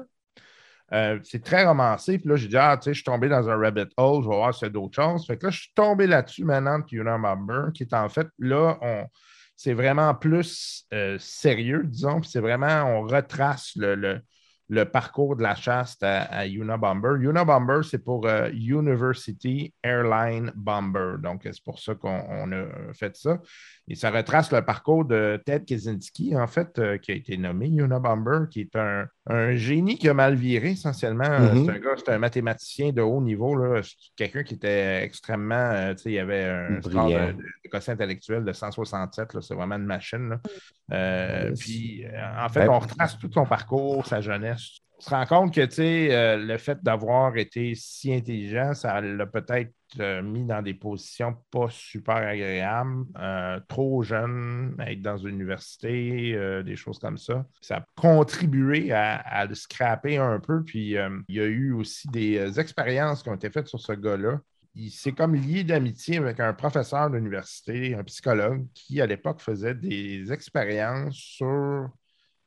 Euh, c'est très romancé. Puis là, j'ai dit, ah, tu sais, je suis tombé dans un rabbit hole, je vais voir y a d'autres choses. Fait que là, je suis tombé là-dessus maintenant de Unabomber, qui est en fait, là, on, c'est vraiment plus euh, sérieux, disons. Puis c'est vraiment, on retrace le, le- le parcours de la chasse à, Unabomber. Unabomber, c'est pour euh, University Airline Bomber. Donc, c'est pour ça qu'on on a fait ça. Et ça retrace le parcours de Ted Kaczynski, en fait, euh, qui a été nommé Unabomber, qui est un, un génie qui a mal viré, essentiellement. Euh, Mhm. C'est un gars, c'est un mathématicien de haut niveau, quelqu'un qui était extrêmement, euh, il y avait un score de, de, de quotient intellectuel de 167, là. c'est vraiment une machine. là. Euh, Yes. Puis, euh, en fait, Ben- on retrace tout son parcours, sa jeunesse. Se rend compte que, euh, le fait d'avoir été si intelligent, ça l'a peut-être euh, mis dans des positions pas super agréables. Euh, trop jeune, être dans une université, euh, des choses comme ça. Ça a contribué à, à le scraper un peu. Puis, il y a eu aussi des expériences qui ont été faites sur ce gars-là. Il s'est comme lié d'amitié avec un professeur d'université, un psychologue, qui à l'époque faisait des expériences sur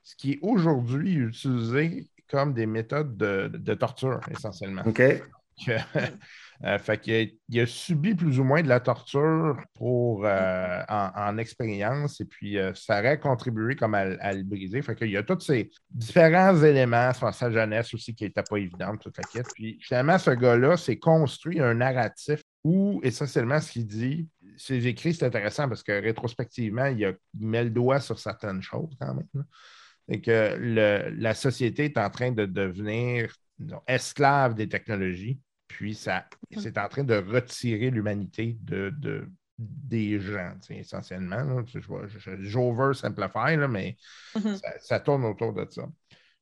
ce qui est aujourd'hui utilisé comme des méthodes de, de torture, essentiellement. OK. Euh, fait qu'il a, il a subi plus ou moins de la torture pour, euh, en, en expérience et puis euh, ça aurait contribué comme à, à le briser. Fait qu'il y a tous ces différents éléments sur sa jeunesse aussi qui n'étaient pas évidentes, toute la quête. Puis finalement, ce gars-là s'est construit un narratif où essentiellement ce qu'il dit, ses écrits, c'est intéressant parce que rétrospectivement, il, a- il met le doigt sur certaines choses quand même. Et que le- la société est en train de devenir esclave des technologies, puis ça, c'est en train de retirer l'humanité de, de- des gens, essentiellement. là. Je je- J'over-simplify, là, mais ça, ça tourne autour de ça.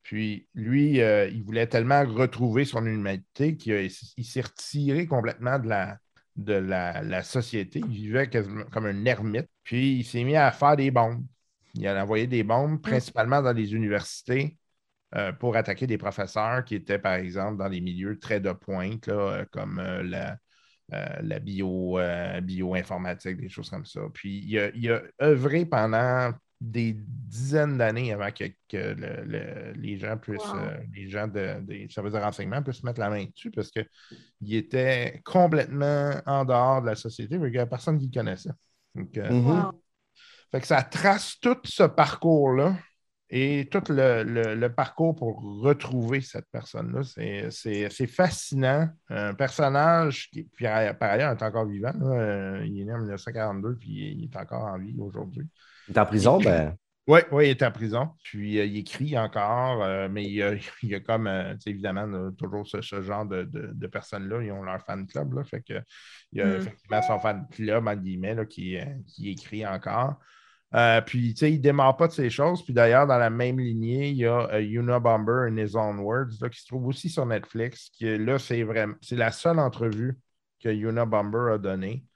Puis lui, euh, il voulait tellement retrouver son humanité qu'il a- il s'est retiré complètement de la, de la, la société. Il vivait quasiment comme un ermite. Puis il s'est mis à faire des bombes. Il a envoyé des bombes, principalement dans les universités, euh, pour attaquer des professeurs qui étaient, par exemple, dans des milieux très de pointe, là, euh, comme euh, la, euh, la bio, euh, bioinformatique, des choses comme ça. Puis il a, il a œuvré pendant des dizaines d'années avant que, que le- le- les gens puissent, Wow. euh, les gens de- des services de renseignement puissent mettre la main dessus parce qu'il était complètement en dehors de la société, mais il n'y a personne qui le connaissait. Donc, euh, Mhm. Wow. Fait que ça trace tout ce parcours-là et tout le, le- le parcours pour retrouver cette personne-là. C'est- C'est c'est fascinant. Un personnage qui, puis, par ailleurs, est encore vivant. là. Euh, Il est né en 1942 puis il est encore en vie aujourd'hui. Il est en prison, ben. Oui, oui, il est en prison. Puis euh, il écrit encore, euh, mais il y a, il y a comme, euh, évidemment, là, toujours ce, ce genre de, de- de personnes-là. Ils ont leur fan club. Là, fait que, il y a Mm. effectivement son fan club, en guillemets, là, qui, qui écrit encore. Euh, puis, tu sais, il ne démarre pas de ces choses. Puis d'ailleurs, dans la même lignée, il y a euh, Unabomber in His Own Words, là, qui se trouve aussi sur Netflix. Qui, là, c'est vraiment, c'est la seule entrevue que Unabomber a donnée.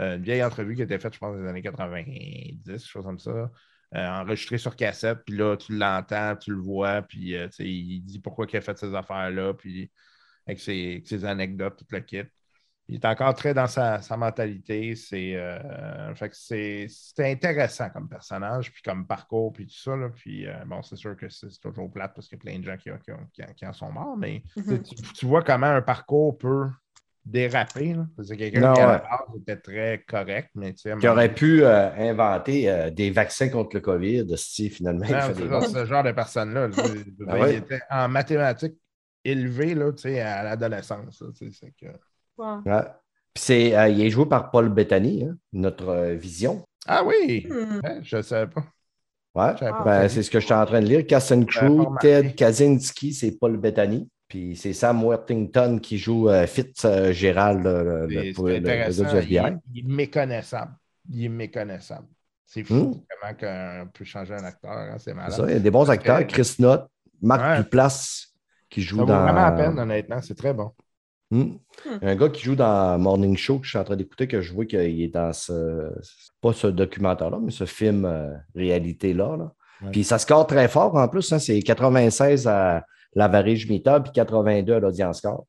Euh, une vieille entrevue qui été faite, je pense, dans les années 90, chose comme ça. Euh, enregistrée sur cassette, puis là, tu l'entends, tu le vois, puis tu sais, il dit pourquoi il a fait ces affaires-là, puis avec ses, ses anecdotes, tout le kit. Il est encore très dans sa, sa mentalité. C'est euh, c'est c'est intéressant comme personnage, puis comme parcours, puis tout ça. Là. Puis euh, bon, c'est sûr que c'est toujours plate parce qu'il y a plein de gens qui, qui ont- qui en- qui en sont morts, mais Mhm. tu, tu vois comment un parcours peut déraper. C'est quelqu'un Non, qui à la base était très correct, mais tu sais, Qui aurait pu euh, inventer euh, des vaccins contre le COVID, si finalement il Non, fait ça, bons. ce genre de personne-là. Ah ouais. Il était en mathématiques élevé là, tu sais, à l'adolescence. là, tu sais, c'est que-. Ouais. Puis c'est, euh, il est joué par Paul Bettany, hein, notre euh, vision. Ah oui! Hmm. Hein, je ne savais pas. Ouais. Savais. Ben, c'est ce que je suis en train de lire. Pas Crew. Ted Kaczynski, c'est Paul Bettany. Puis c'est Sam Worthington qui joue euh, Fitzgerald, euh, le, C'est pour le- le Il, FBI. est- il est méconnaissable. Il est méconnaissable. C'est fou Hmm. comment qu'on peut changer un acteur. hein, c'est malade. ça, il y a des bons acteurs. que- Chris Knott, Marc Ouais. Duplass qui joue Ça vaut dans. vraiment la peine, honnêtement. C'est très bon. Hmm. Un gars qui joue dans Morning Show que je suis en train d'écouter, que je vois qu'il est dans ce. Pas ce documentaire-là, mais ce film euh, réalité-là. là. Ouais. Puis ça score très fort en plus. hein, c'est 96 à l'Average Meter puis 82 à l'Audience Score.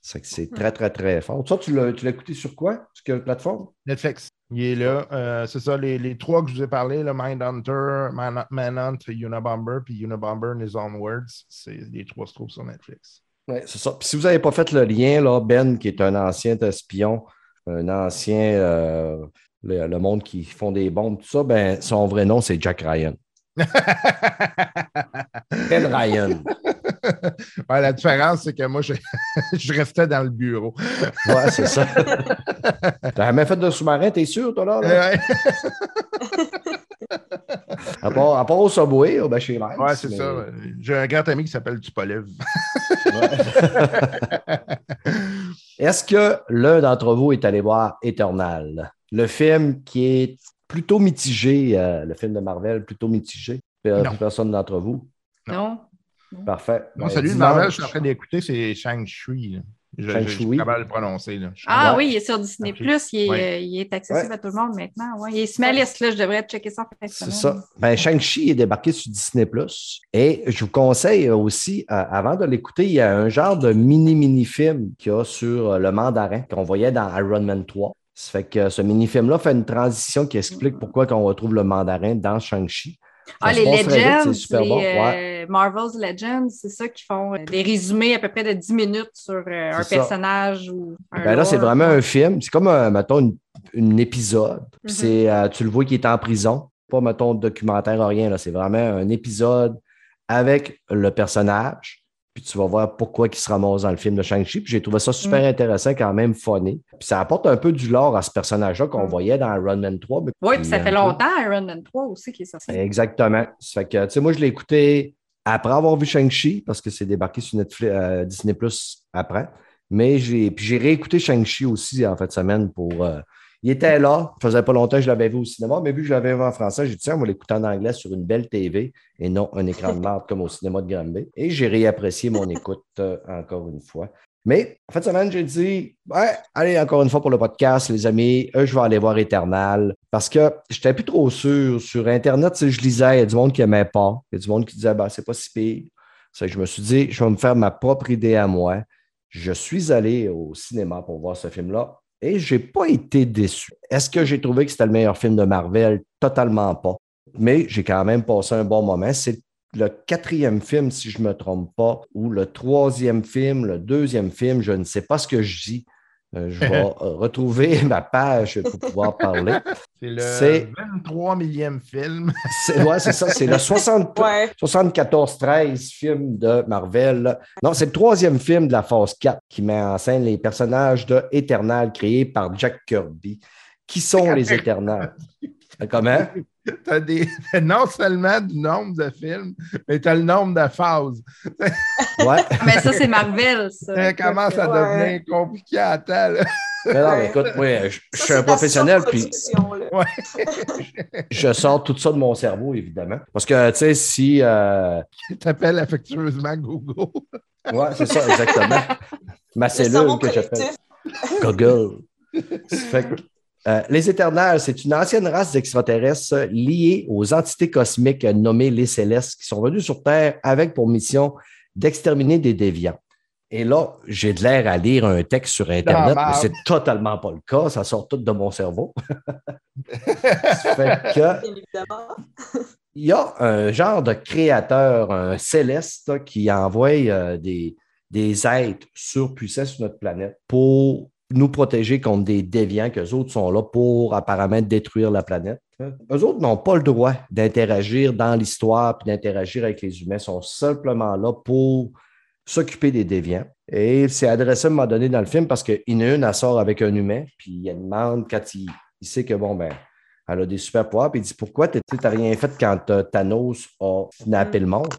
C'est très, très, très fort. Ça, tu l'as tu l'as écouté sur quoi? Sur quelle plateforme? Netflix. Il est là. Euh, c'est ça, les, les trois que je vous ai parlé, le Mindhunter, Man- Manhunt, Unabomber, puis Unabomber and His Own Words. C'est les trois se trouvent sur Netflix. Oui, c'est ça. Puis si vous n'avez pas fait le lien, là, Ben, qui est un ancien espion, un ancien, euh, le, le monde qui font des bombes, tout ça, ben, son vrai nom, c'est Jack Ryan. Ben Ryan. Ouais, la différence, c'est que moi, je, je restais dans le bureau. Ouais, c'est ça. T'as jamais fait de sous-marin, t'es sûr, toi, là? là? Ouais, À, part, à part au Subway, chez Rice. Ouais, c'est mais- ça. J'ai un grand ami qui s'appelle Tupolev. Est-ce que l'un d'entre vous est allé voir Eternal, le film qui est plutôt mitigé, euh, le film de Marvel plutôt mitigé? Euh, Non. Personne d'entre vous? Non? Parfait. Non, Ben, celui de dimanche- Marvel, je suis en train d'écouter, c'est Shang-Chi. Je, je, je Shang-Chi. suis capable de le prononcer. Là. Ah oui, il est sur Disney+. Plus. Il est, Ouais. euh, il est accessible Ouais. à tout le monde maintenant. Ouais. Il est sur ma liste. Là. Je devrais checker ça C'est ça. Ben, Shang-Chi est débarqué sur Disney+. Et je vous conseille aussi, euh, avant de l'écouter, il y a un genre de mini-mini-film qu'il y a sur euh, le mandarin qu'on voyait dans Iron Man 3. Ça fait que ce mini-film-là fait une transition qui explique pourquoi on retrouve le mandarin dans Shang-Chi. Ah, les vite, Legends, les, bon. euh, Ouais. Marvel's Legends, c'est ça qui font euh, des résumés à peu près de 10 minutes sur euh, un ça. personnage ou un Ben là, c'est vraiment un film. C'est comme, un, mettons, une, une épisode. Mhm. c'est, tu le vois qui est en prison. Pas, mettons, documentaire ou rien. là. C'est vraiment un épisode avec le personnage. Puis tu vas voir pourquoi il se ramasse dans le film de Shang-Chi. Puis j'ai trouvé ça super Mhm. intéressant, quand même funny. Puis ça apporte un peu du lore à ce personnage-là qu'on Mhm. voyait dans Iron Man 3. mais Oui, puis ça fait longtemps, Iron Man 3 aussi, qui est sorti. Exactement. Ça fait que, tu sais, moi, je l'ai écouté après avoir vu Shang-Chi, parce que c'est débarqué sur Netflix, euh, Disney Plus après. Mais j'ai, puis j'ai réécouté Shang-Chi aussi en fin de semaine pour. euh, il était là, ça faisait pas longtemps que je l'avais vu au cinéma, mais vu que je l'avais vu en français, j'ai dit, tiens, on va l'écouter en anglais sur une belle TV et non un écran de marde comme au cinéma de Granby. Et j'ai réapprécié mon écoute euh, encore une fois. Mais en fin de semaine, j'ai dit, ouais, allez, encore une fois pour le podcast, les amis, euh, je vais aller voir Eternal. Parce que je n'étais plus trop sûr. Sur Internet, sais, je lisais, il y a du monde qui n'aimait pas. Il y a du monde qui disait, ben, c'est pas si pire. Je me suis dit, je vais me faire ma propre idée à moi. Je suis allé au cinéma pour voir ce film-là et je n'ai pas été déçu. Est-ce que j'ai trouvé que c'était le meilleur film de Marvel? Totalement pas. Mais j'ai quand même passé un bon moment. C'est le quatrième film, si je ne me trompe pas, ou le troisième film, le deuxième film, je ne sais pas ce que je dis. Euh, je vais euh, retrouver ma page pour pouvoir parler. C'est le C'est- 23 millième film. C'est ouais, ça, c'est le 60 Ouais. 74-13 film de Marvel. Non, c'est le troisième film de la phase 4 qui met en scène les personnages de Eternal créés par Jack Kirby. Qui sont les Éternels? Comment? T'as des... non seulement du nombre de films, mais tu as le nombre de phases. Ouais. Mais ça, c'est Marvel, ça. Ça commence à Ouais. devenir compliqué à temps. là? Mais non, mais écoute, moi, je, je Ça, suis un professionnel, puis je sors tout ça de mon cerveau, évidemment. Parce que, tu sais, si. euh, Tu t'appelles affectueusement Google. Ouais, c'est ça, exactement. Ma cellule que j'appelle. Google. Ça fait que, euh, les Éternels, c'est une ancienne race d'extraterrestres liée aux entités cosmiques nommées les Célestes qui sont venus sur Terre avec pour mission d'exterminer des déviants. Et là, j'ai de l'air à lire un texte sur Internet, mais c'est totalement pas le cas. Ça sort tout de mon cerveau. Fait que il y a un genre de créateur, un céleste, qui envoie euh, des, des êtres surpuissants sur notre planète pour nous protéger contre des déviants qu'eux autres sont là pour apparemment détruire la planète. Eux autres n'ont pas le droit d'interagir dans l'histoire puis d'interagir avec les humains. Ils sont simplement là pour s'occuper des déviants. Et c'est adressé à un moment donné dans le film parce a une, elle sort avec un humain, puis elle demande quand il, il sait que, bon, ben, elle a des super pouvoirs, puis il dit Pourquoi tu n'as rien fait quand euh, Thanos a snappé le monde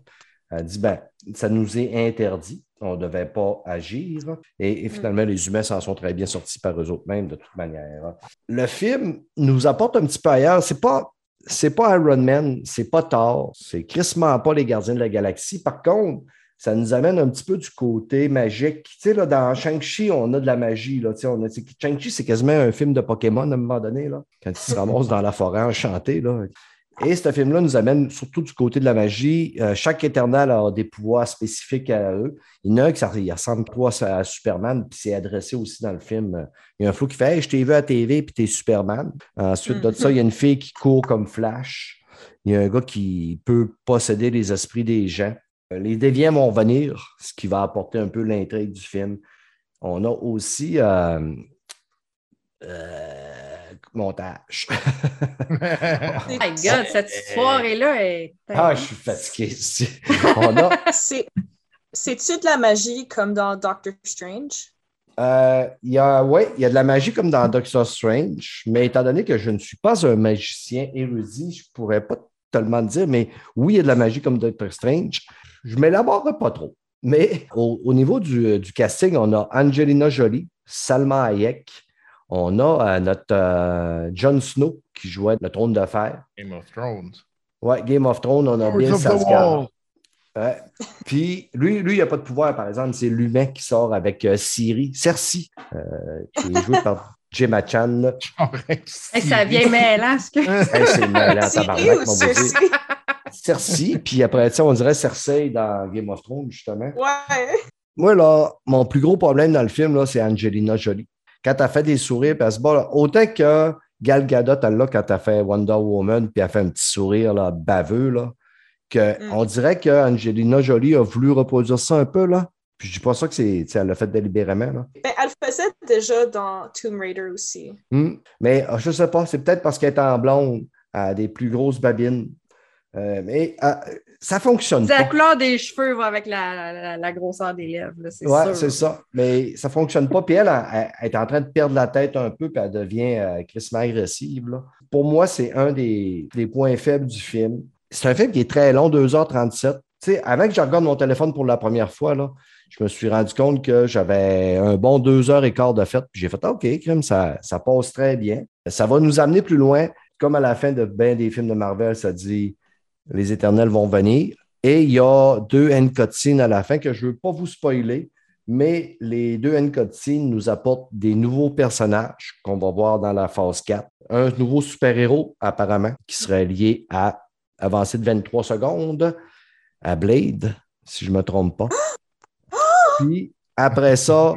Elle dit Ben, ça nous est interdit. On ne devait pas agir. Et, et finalement, les humains s'en sont très bien sortis par eux autres mêmes, de toute manière. Le film nous apporte un petit peu ailleurs. C'est pas. C'est pas Iron Man, c'est pas Thor, c'est crissement pas les Gardiens de la Galaxie. Par contre, ça nous amène un petit peu du côté magique. Tu sais, là, dans Shang-Chi, on a de la magie. Là, tu sais, on a, Shang-Chi, c'est quasiment un film de Pokémon à un moment donné, là, quand il se ramasse dans la forêt enchanté. Là. Et ce film-là nous amène surtout du côté de la magie. Euh, chaque éternel a des pouvoirs spécifiques à eux. Il y en a un qui ressemble à Superman, puis c'est adressé aussi dans le film. Il y a un flou qui fait hey, Je t'ai vu à TV, puis t'es Superman. Ensuite de ça, il y a une fille qui court comme Flash. Il y a un gars qui peut posséder les esprits des gens. Euh, les déviants vont venir, ce qui va apporter un peu l'intrigue du film. On a aussi. Euh, montage. oh my God, cette soirée-là est. Ah, je suis fatigué. C'est-tu de la magie comme dans Doctor Strange? Euh, y a, oui, il y a de la magie comme dans Doctor Strange, mais étant donné que je ne suis pas un magicien érudit, je ne pourrais pas tellement dire, mais oui, il y a de la magie comme Doctor Strange. Je ne m'élaborerai pas trop. Mais au, niveau du, du, casting, on a Angelina Jolie, Salma Hayek, on a euh, notre euh, Jon Snow qui jouait le trône de fer. Game of Thrones. Oui, Game of Thrones, on a Bill Skarsgård. Puis lui, lui, il n'a pas de pouvoir, par exemple, c'est l'humain qui sort avec euh, Siri, Cersei, qui est joué par Gemma Chan. ça vient mêlant, ce que. c'est mêlant, tabarnak, mon beau Cersei, puis après ça, on dirait Cersei dans Game of Thrones, justement. Ouais. Moi, là, mon plus gros problème dans le film, c'est Angelina Jolie quand tu as fait des sourires, parce que bon, autant que Gal Gadot, elle, là, quand tu as fait Wonder Woman, puis elle a fait un petit sourire là, baveux, là, que mm. on dirait qu'Angelina Jolie a voulu reproduire ça un peu, là. Puis je dis pas ça que c'est, elle l'a fait délibérément. Là. Elle faisait déjà dans Tomb Raider aussi. Hmm. Mais ah, je sais pas, c'est peut-être parce qu'elle est en blonde, à des plus grosses babines. Euh, mais ah, ça fonctionne pas. La couleur des cheveux va avec la, grosseur des lèvres, c'est Oui, c'est ça. Mais ça ne fonctionne pas. Puis elle, est en train de perdre la tête un peu, puis elle devient euh, crissement agressive. Pour moi, c'est un des, points faibles du film. C'est un film qui est très long, 2h37. Tu sais, avant que je regarde mon téléphone pour la première fois, là, je me suis rendu compte que j'avais un bon deux heures et quart de fête. Puis j'ai fait OK, crime, ça, ça passe très bien. Ça va nous amener plus loin. Comme à la fin de bien des films de Marvel, ça dit les éternels vont venir. Et il y a deux end cutscenes à la fin que je ne veux pas vous spoiler, mais les deux end cutscenes nous apportent des nouveaux personnages qu'on va voir dans la phase 4. Un nouveau super-héros, apparemment, qui serait lié à avancer de 23 secondes, à Blade, si je ne me trompe pas. Puis après ça,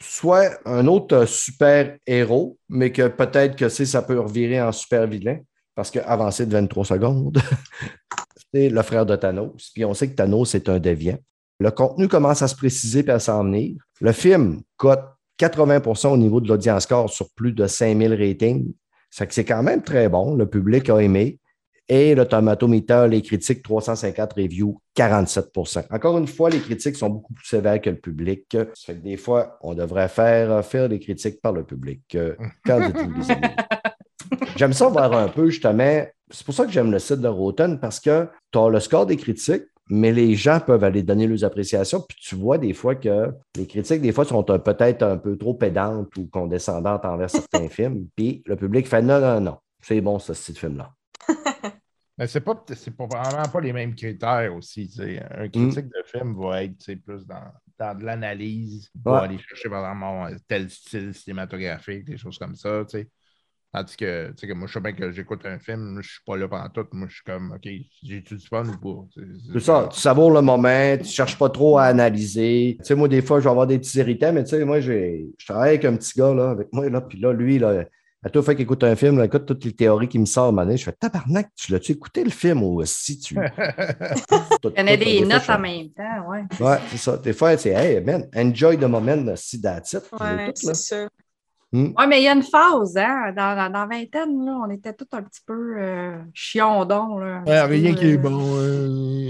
soit un autre super-héros, mais que peut-être que ça peut revirer en super-vilain parce qu'avancer de 23 secondes, c'est le frère de Thanos. Puis on sait que Thanos est un déviant. Le contenu commence à se préciser et à s'en venir. Le film cote 80% au niveau de l'audience score sur plus de 5000 ratings. C'est quand même très bon. Le public a aimé. Et le Tomatometer, les critiques, 350 reviews, 47% Encore une fois, les critiques sont beaucoup plus sévères que le public. Ça fait que des fois, on devrait faire, faire des critiques par le public. Dites-vous, les amis? J'aime ça voir un peu, justement. C'est pour ça que j'aime le site de Rotten, parce que tu as le score des critiques, mais les gens peuvent aller donner leurs appréciations. Puis tu vois des fois que les critiques, des fois, sont peut-être un peu trop pédantes ou condescendantes envers certains films. Puis le public fait non, non, non, c'est bon, ce style film-là. Mais c'est pas, vraiment pas les mêmes critères aussi. Un critique de film va être plus dans, de l'analyse, va aller chercher par exemple tel style cinématographique, des choses comme ça. Tandis que, tu sais, que moi, je sais bien que j'écoute un film, je suis pas là pendant tout. Moi, je suis comme, OK, j'ai-tu du fun ou pas? C'est ça, tu savoures le moment, tu cherches pas trop à analyser. Tu sais, moi, des fois, je vais avoir des petits irritants, mais tu sais, moi, je travaille avec un petit gars, là, avec moi, là, puis là, lui, là, à tout fait qu'il écoute un film, là, écoute toutes les théories qui me sortent, je fais tabarnak, tu l'as-tu écouté le film ou si tu. Il y en a des notes en même temps, ouais. Ouais, c'est ça. Des fois, c'est, hey, man, enjoy the moment, si that's it. Ouais, c'est ça. Hmm. Oui, mais il y a une phase, hein? Dans, dans, dans vingtaine, là, on était tous un petit peu euh, chiondons. Là, ouais, rien qui est bon.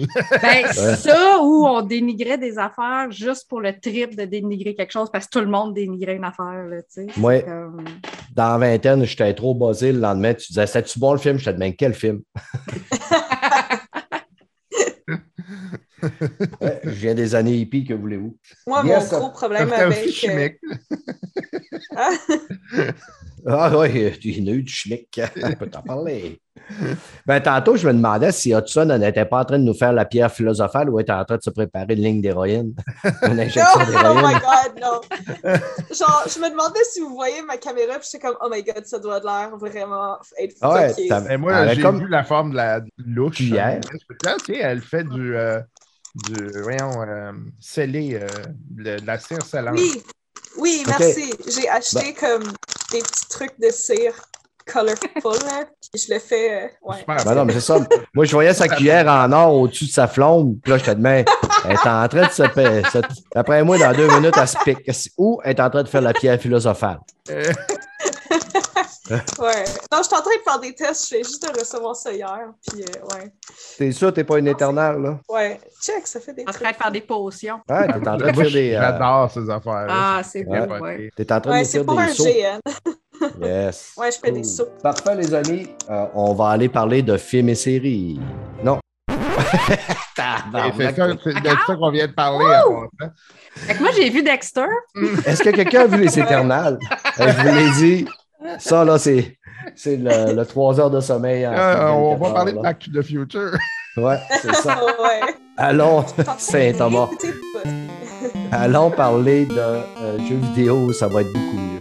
Ben, ça, où on dénigrait des affaires juste pour le trip de dénigrer quelque chose parce que tout le monde dénigrait une affaire. Là, oui. Comme... Dans vingtaine, j'étais trop buzzé le lendemain. Tu disais, c'est-tu bon le film? Je te demande quel film? je viens des années hippies, que voulez-vous? Moi, mon gros problème avec. chimique. Ah. Ah oui, il y a eu du schmick. On peut t'en parler. Ben, tantôt, je me demandais si Hudson n'était pas en train de nous faire la pierre philosophale ou était en train de se préparer une ligne d'héroïne. Une injection oh my god, non. Genre, je me demandais si vous voyez ma caméra, puis j'étais comme, oh my god, ça doit de l'air vraiment être Ah ouais, t'as- Mais moi, Elle a j'ai comme- vu la forme de la louche. Tu sais, elle fait du, euh, du voyons, euh, scellé, euh, de, de la cire scellante. Oui, oui, merci. J'ai acheté comme des petits trucs de cire colorful, là, puis je le fais, euh, ouais. Ben non, mais c'est ça. Moi, je voyais sa cuillère en or au-dessus de sa flamme. Puis là, je te demande, elle est en train de se. se- Après moi, dans deux minutes, elle se pique. Ou elle est en train de faire la pierre philosophale? Ouais. Non, je suis en train de faire des tests, je viens juste de recevoir ça hier, puis euh, ouais. T'es sûr t'es pas une éternelle, là? Ouais, check, ça fait des En train de faire des potions. Ouais, t'es en train de faire des. euh, J'adore ces affaires. Ah, c'est Ouais. beau, ouais. T'es en train Ouais, de c'est faire pour des un sauts. GN. Yes. Ouais, je fais des soupes. Parfait, les amis. Euh, on va aller parler de films et séries. Non. C'est ça, c'est de ça qu'on vient de parler. Fait que moi, j'ai vu Dexter. Est-ce que quelqu'un a vu Les Éternels? Je vous l'ai dit. Ça, là, c'est, c'est le, le 3 heures de sommeil. en Euh, on 24 va heures, parler de. Back to the Future. Ouais, c'est ça. ouais. Allons, Saint-Thomas. Allons parler de euh, jeux vidéo. Ça va être beaucoup mieux.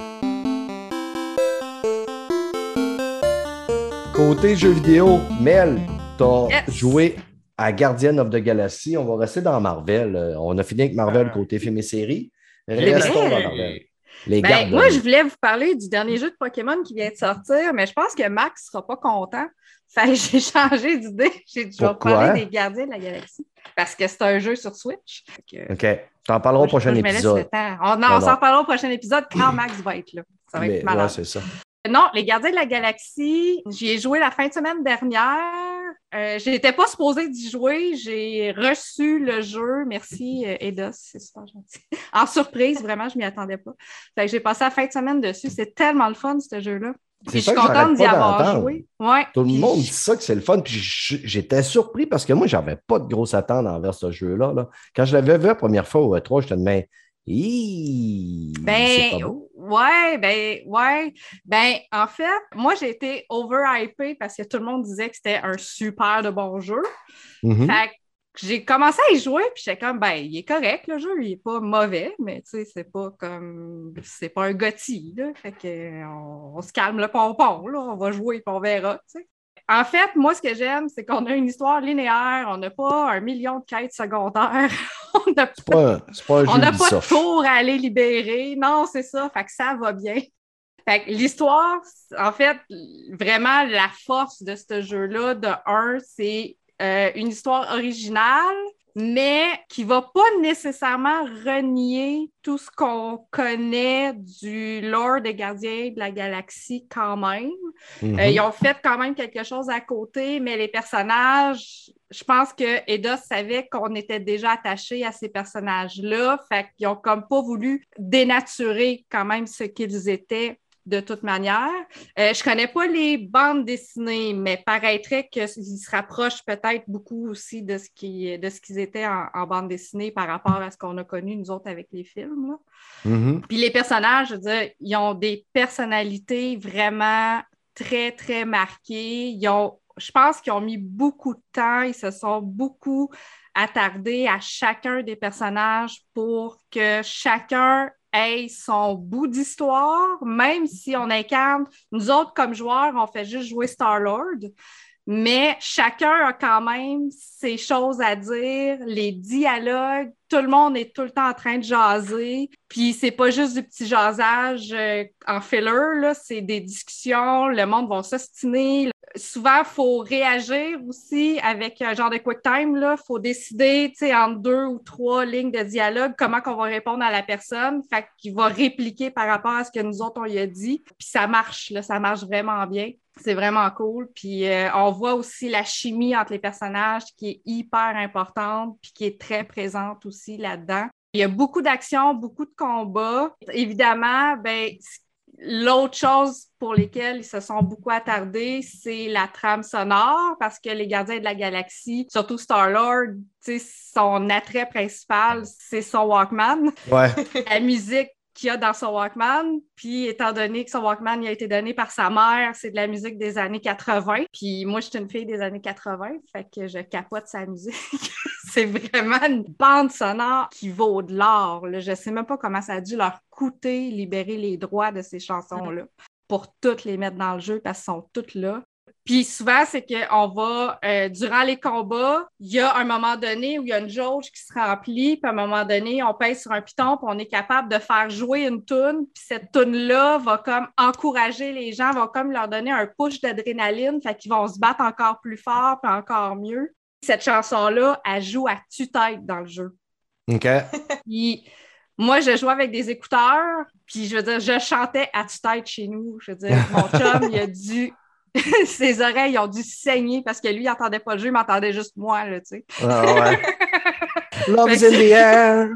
Côté jeux vidéo, Mel, t'as Yes. joué à Guardian of the Galaxy. On va rester dans Marvel. Euh, On a fini avec Marvel Ah. côté film et série. Restons dans. Marvel. Les Ben, gardes. moi, je voulais vous parler du dernier jeu de Pokémon qui vient de sortir, mais je pense que Max ne sera pas content. Fait j'ai changé d'idée. J'ai Pourquoi? parler des Gardiens de la Galaxie. Parce que c'est un jeu sur Switch. Que- OK. T'en parleras au prochain je épisode. Oh, non, Non, on s'en non. reparlera au prochain épisode quand Max va être là. Ça va Mais, être malade. ouais, c'est ça. Non, les Gardiens de la Galaxie, j'y ai joué la fin de semaine dernière. Euh, J'étais pas supposée d'y jouer. J'ai reçu le jeu. Merci, euh, Eidos, c'est super gentil. En surprise, vraiment, je m'y attendais pas. Fait que j'ai passé la fin de semaine dessus. C'est tellement le fun, ce jeu-là. Puis je suis contente d'y avoir joué. Ouais. Tout le monde dit ça que c'est le fun. Puis j'étais surpris parce que moi, j'avais pas de grosse attente envers ce jeu-là. là. Quand je l'avais vu la première fois au E3, je te demandais, Hi, Ben, ouais, ben, ouais. Ben, en fait, moi, j'ai été overhypée parce que tout le monde disait que c'était un super de bon jeu. Mhm. Fait que j'ai commencé à y jouer, puis j'étais comme, ben, il est correct, le jeu, il est pas mauvais, mais tu sais, c'est pas comme, c'est pas un Gotti, là. Fait que, on, on se calme le pompon, là, on va jouer, puis on verra, tu sais. En fait, moi, ce que j'aime, c'est qu'on a une histoire linéaire, on n'a pas un million de quêtes secondaires, on n'a pas, on de à aller libérer. Non, c'est ça. Fait que ça va bien. Fait que l'histoire, en fait, vraiment la force de ce jeu-là, de un, c'est euh, une histoire originale, mais qui va pas nécessairement renier tout ce qu'on connaît du lore des gardiens de la galaxie quand même. Mhm. Euh, ils ont fait quand même quelque chose à côté, mais les personnages, je pense que Eda savait qu'on était déjà attaché à ces personnages-là. Fait qu'ils ont comme pas voulu dénaturer quand même ce qu'ils étaient de toute manière. Euh, je connais pas les bandes dessinées, mais paraîtrait qu'ils se rapprochent peut-être beaucoup aussi de ce qui- de ce qu'ils étaient en, en bande dessinée par rapport à ce qu'on a connu nous autres avec les films. Mhm. Puis les personnages, je veux dire, ils ont des personnalités vraiment très, très marquées. Ils ont, je pense qu'ils ont mis beaucoup de temps, ils se sont beaucoup attardés à chacun des personnages pour que chacun ait son bout d'histoire, même si on incarne, nous autres comme joueurs, on fait juste jouer Star-Lord, mais chacun a quand même ses choses à dire, les dialogues, tout le monde est tout le temps en train de jaser, puis c'est pas juste du petit jasage euh, en filler, là, c'est des discussions, le monde va s'ostiner. Souvent, faut réagir aussi avec un genre de quick time, il faut décider, tu sais, entre deux ou trois lignes de dialogue, comment qu'on va répondre à la personne, fait qu'il va répliquer par rapport à ce que nous autres, on lui a dit, puis ça marche, là, ça marche vraiment bien. C'est vraiment cool. Puis euh, on voit aussi la chimie entre les personnages qui est hyper importante, puis qui est très présente aussi là-dedans. Il y a beaucoup d'actions, beaucoup de combats. Évidemment, ben, l'autre chose pour lesquelles ils se sont beaucoup attardés, c'est la trame sonore, parce que les gardiens de la galaxie, surtout Star-Lord, son attrait principal, c'est son Walkman Ouais. la musique qu'il a dans son Walkman. Puis, étant donné que son Walkman il a été donné par sa mère, c'est de la musique des années 80. Puis, moi, je suis une fille des années 80, fait que je capote sa musique. c'est vraiment une bande sonore qui vaut de l'or. Je sais même pas comment ça a dû leur coûter libérer les droits de ces chansons-là pour toutes les mettre dans le jeu parce qu'elles sont toutes là. Puis souvent, c'est qu'on va, euh, durant les combats, il y a un moment donné où il y a une jauge qui se remplit, puis à un moment donné, on pèse sur un piton, puis on est capable de faire jouer une toune, puis cette toune-là va comme encourager les gens, va comme leur donner un push d'adrénaline, fait qu'ils vont se battre encore plus fort, puis encore mieux. Cette chanson-là, elle joue à tue-tête dans le jeu. OK. Puis moi, je jouais avec des écouteurs, puis je veux dire, je chantais à tue-tête chez nous. Je veux dire, mon chum, il a dû. Ses oreilles ont dû saigner parce que lui, il n'entendait pas le jeu, il m'entendait juste moi, là, tu sais. Ah ouais. Love's in the air.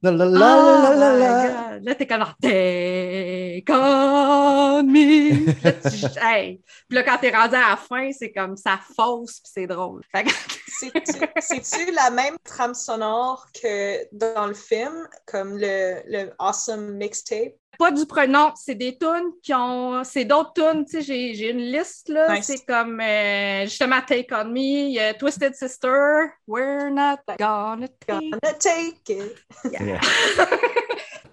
La, la, la, Oh la, la, my la. God. Là, t'es comme Take on me. Puis là, tu- hey. Puis là, quand t'es rendu à la fin, c'est comme ça fausse, puis c'est drôle. C'est-tu la même trame sonore que dans le film, comme le, le Awesome Mixtape? Pas du prénom, c'est des tunes qui ont. C'est d'autres tunes, tu sais, j'ai j'ai une liste, là. Nice. C'est comme euh, justement Take On Me, Twisted Sister, We're Not Gonna Take. Gonna take it. Yeah.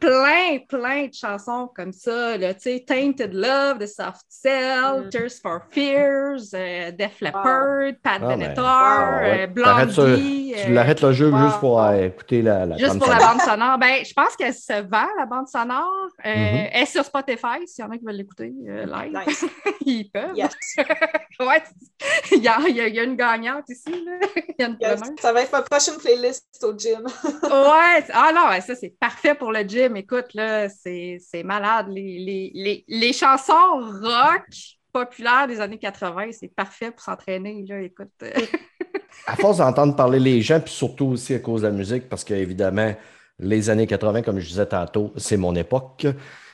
plein, plein de chansons comme ça, là, tu sais, Tainted Love, The Soft Cell, Mm. Tears for Fears, euh, Def Leppard, Pat Ah, ben, Benatar, wow, ouais. euh, Blondie. Tu euh, l'arrêtes le jeu wow. juste pour euh, écouter la, la Juste pour la bande sonore. Ben, je pense qu'elle se vend, la bande sonore. Euh, Mhm. Elle est sur Spotify, s'il y en a qui veulent l'écouter euh, live. Nice. Ils peuvent. Yes. Ouais, il, y a, il y a- une gagnante ici. Là. Il y a une Yes. Ça va être ma prochaine playlist au gym. Ouais, ah non, ouais, ça c'est parfait pour le gym. Écoute, là, c'est c'est malade. Les, les, les, les chansons rock populaires des années 80, c'est parfait pour s'entraîner. Là, écoute. À force d'entendre parler les gens, puis surtout aussi à cause de la musique, parce qu'évidemment, les années 80, comme je disais tantôt, c'est mon époque.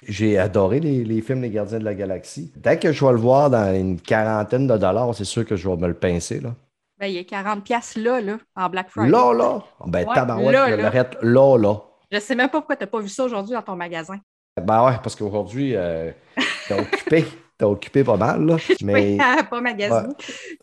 J'ai adoré les, les films Les Gardiens de la Galaxie. Dès que je vais le voir dans une quarantaine de dollars, c'est sûr que je vais me le pincer. Là, ben, il y a 40 pièces là, là, en Black Friday. là, là. Ben, Ouais, tabarouette, là, je là. l'arrête là, là. Je sais même pas pourquoi tu n'as pas vu ça aujourd'hui dans ton magasin. Ben ouais, parce qu'aujourd'hui, euh, t'es occupé. T'es occupé pas mal, là. Mais pas magasiné.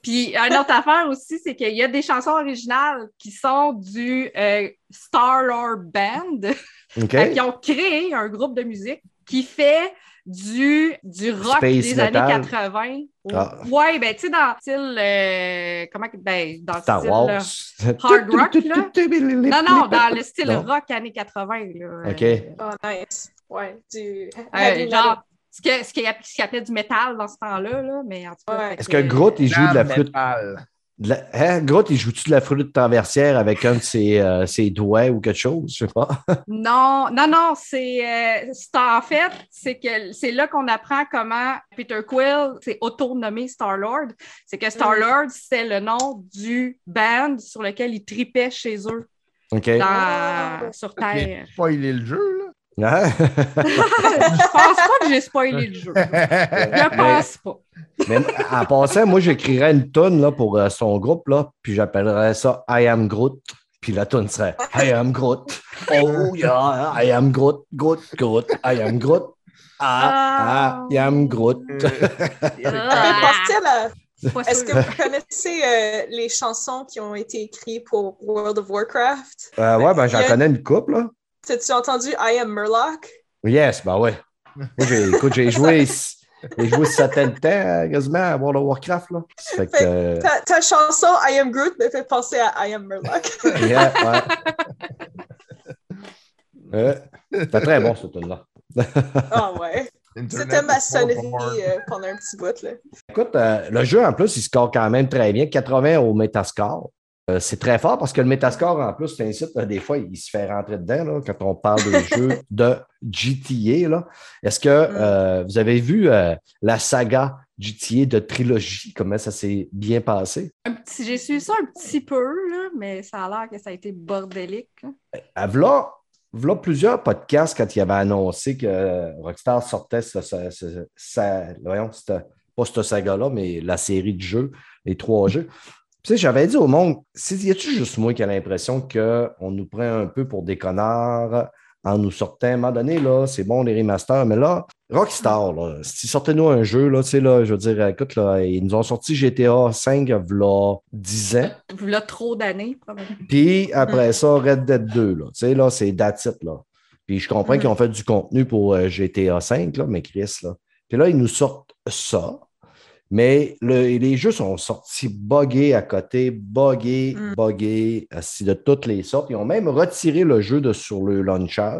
Puis, une autre affaire aussi, c'est qu'il y a des chansons originales qui sont du euh, Star-Lord Band. Qu'ils ont créé un groupe de musique qui fait du, du rock Space des metal. années 80. Ah. Ouais, ben, tu sais, dans le style. euh, comment. Ben, dans le Star style. Wars. là. hard rock, là. Non, non, dans le style Non. rock années 80. Là, OK. Euh, Oh, nice. Ouais, du euh, genre, ce que- ce qu'il y a- ce qu'il appelait du métal dans ce temps-là, là, mais en tout cas. Ouais. Est-ce que Groot, il joue de la flûte? Metal. La- Hein? Groot, il joue-tu de la flûte traversière avec un de ses, euh, ses doigts ou quelque chose? Je sais pas? Non, non, non, c'est euh, c'est en fait, c'est que c'est là qu'on apprend comment Peter Quill s'est auto-nommé Star-Lord. C'est que Star-Lord, c'est le nom du band sur lequel ils tripaient chez eux OK. dans- Ah. sur Terre. spoiler le jeu, Hein? Je pense pas que j'ai spoilé le jeu. Je pense pas. Mais en passant, moi, j'écrirais une tonne là, pour euh, son groupe, là, puis j'appellerais ça I am Groot. Puis la tune serait I am Groot. Oh yeah, I am Groot, Groot, Groot, I am Groot. Ah, I am Groot. La- C'est pas Est-ce que vous connaissez euh, les chansons qui ont été écrites pour World of Warcraft? Euh, ouais, ben j'en connais une couple, là. T'as-tu entendu I am Murloc? Yes, ben ouais. Moi, j'ai, écoute, j'ai joué, j'ai joué temps euh, quasiment à World of Warcraft, là. Ça fait que, euh, Ta, ta chanson I am Groot me fait penser à I am Murloc. yeah, ouais. Ouais. C'était très bon, ce tune-là. Ah ouais. C'était ma sonnerie euh, pendant un petit bout. Là. Écoute, euh, le jeu, en plus, il score quand même très bien. 80 au Metascore. Euh, c'est très fort parce que le Metascore, en plus, c'est un site, des fois, il se fait rentrer dedans là, quand on parle des jeux de GTA. Est-ce que euh, vous avez vu euh, la saga GTA de trilogie, comment ça s'est bien passé? J'ai suivi ça un petit peu, là, mais ça a l'air que ça a été bordélique. À v'là, v'là plusieurs podcasts quand il avait annoncé que Rockstar sortait sa- voyons, cette- pas cette saga-là, mais la série de jeux, les trois jeux. Tu sais, j'avais dit au monde, y a-tu juste moi qui a l'impression qu'on nous prend un peu pour des connards en nous sortant? À un moment donné, là, c'est bon les remasters, mais là, Rockstar, là, s'ils sortaient-nous un jeu, là, tu sais, là, je veux dire, écoute, là, ils nous ont sorti GTA 5 il 10 ans. Là, trop d'années, probablement. Puis après ça, Red Dead 2, là, tu sais, là, c'est it, là. Puis je comprends Mhm. qu'ils ont fait du contenu pour euh, GTA 5, là, mais Chris, là. Puis là, ils nous sortent ça. Mais le- les jeux sont sortis buggés à côté, buggés, Mm. buggés, de toutes les sortes. Ils ont même retiré le jeu de sur le launcher.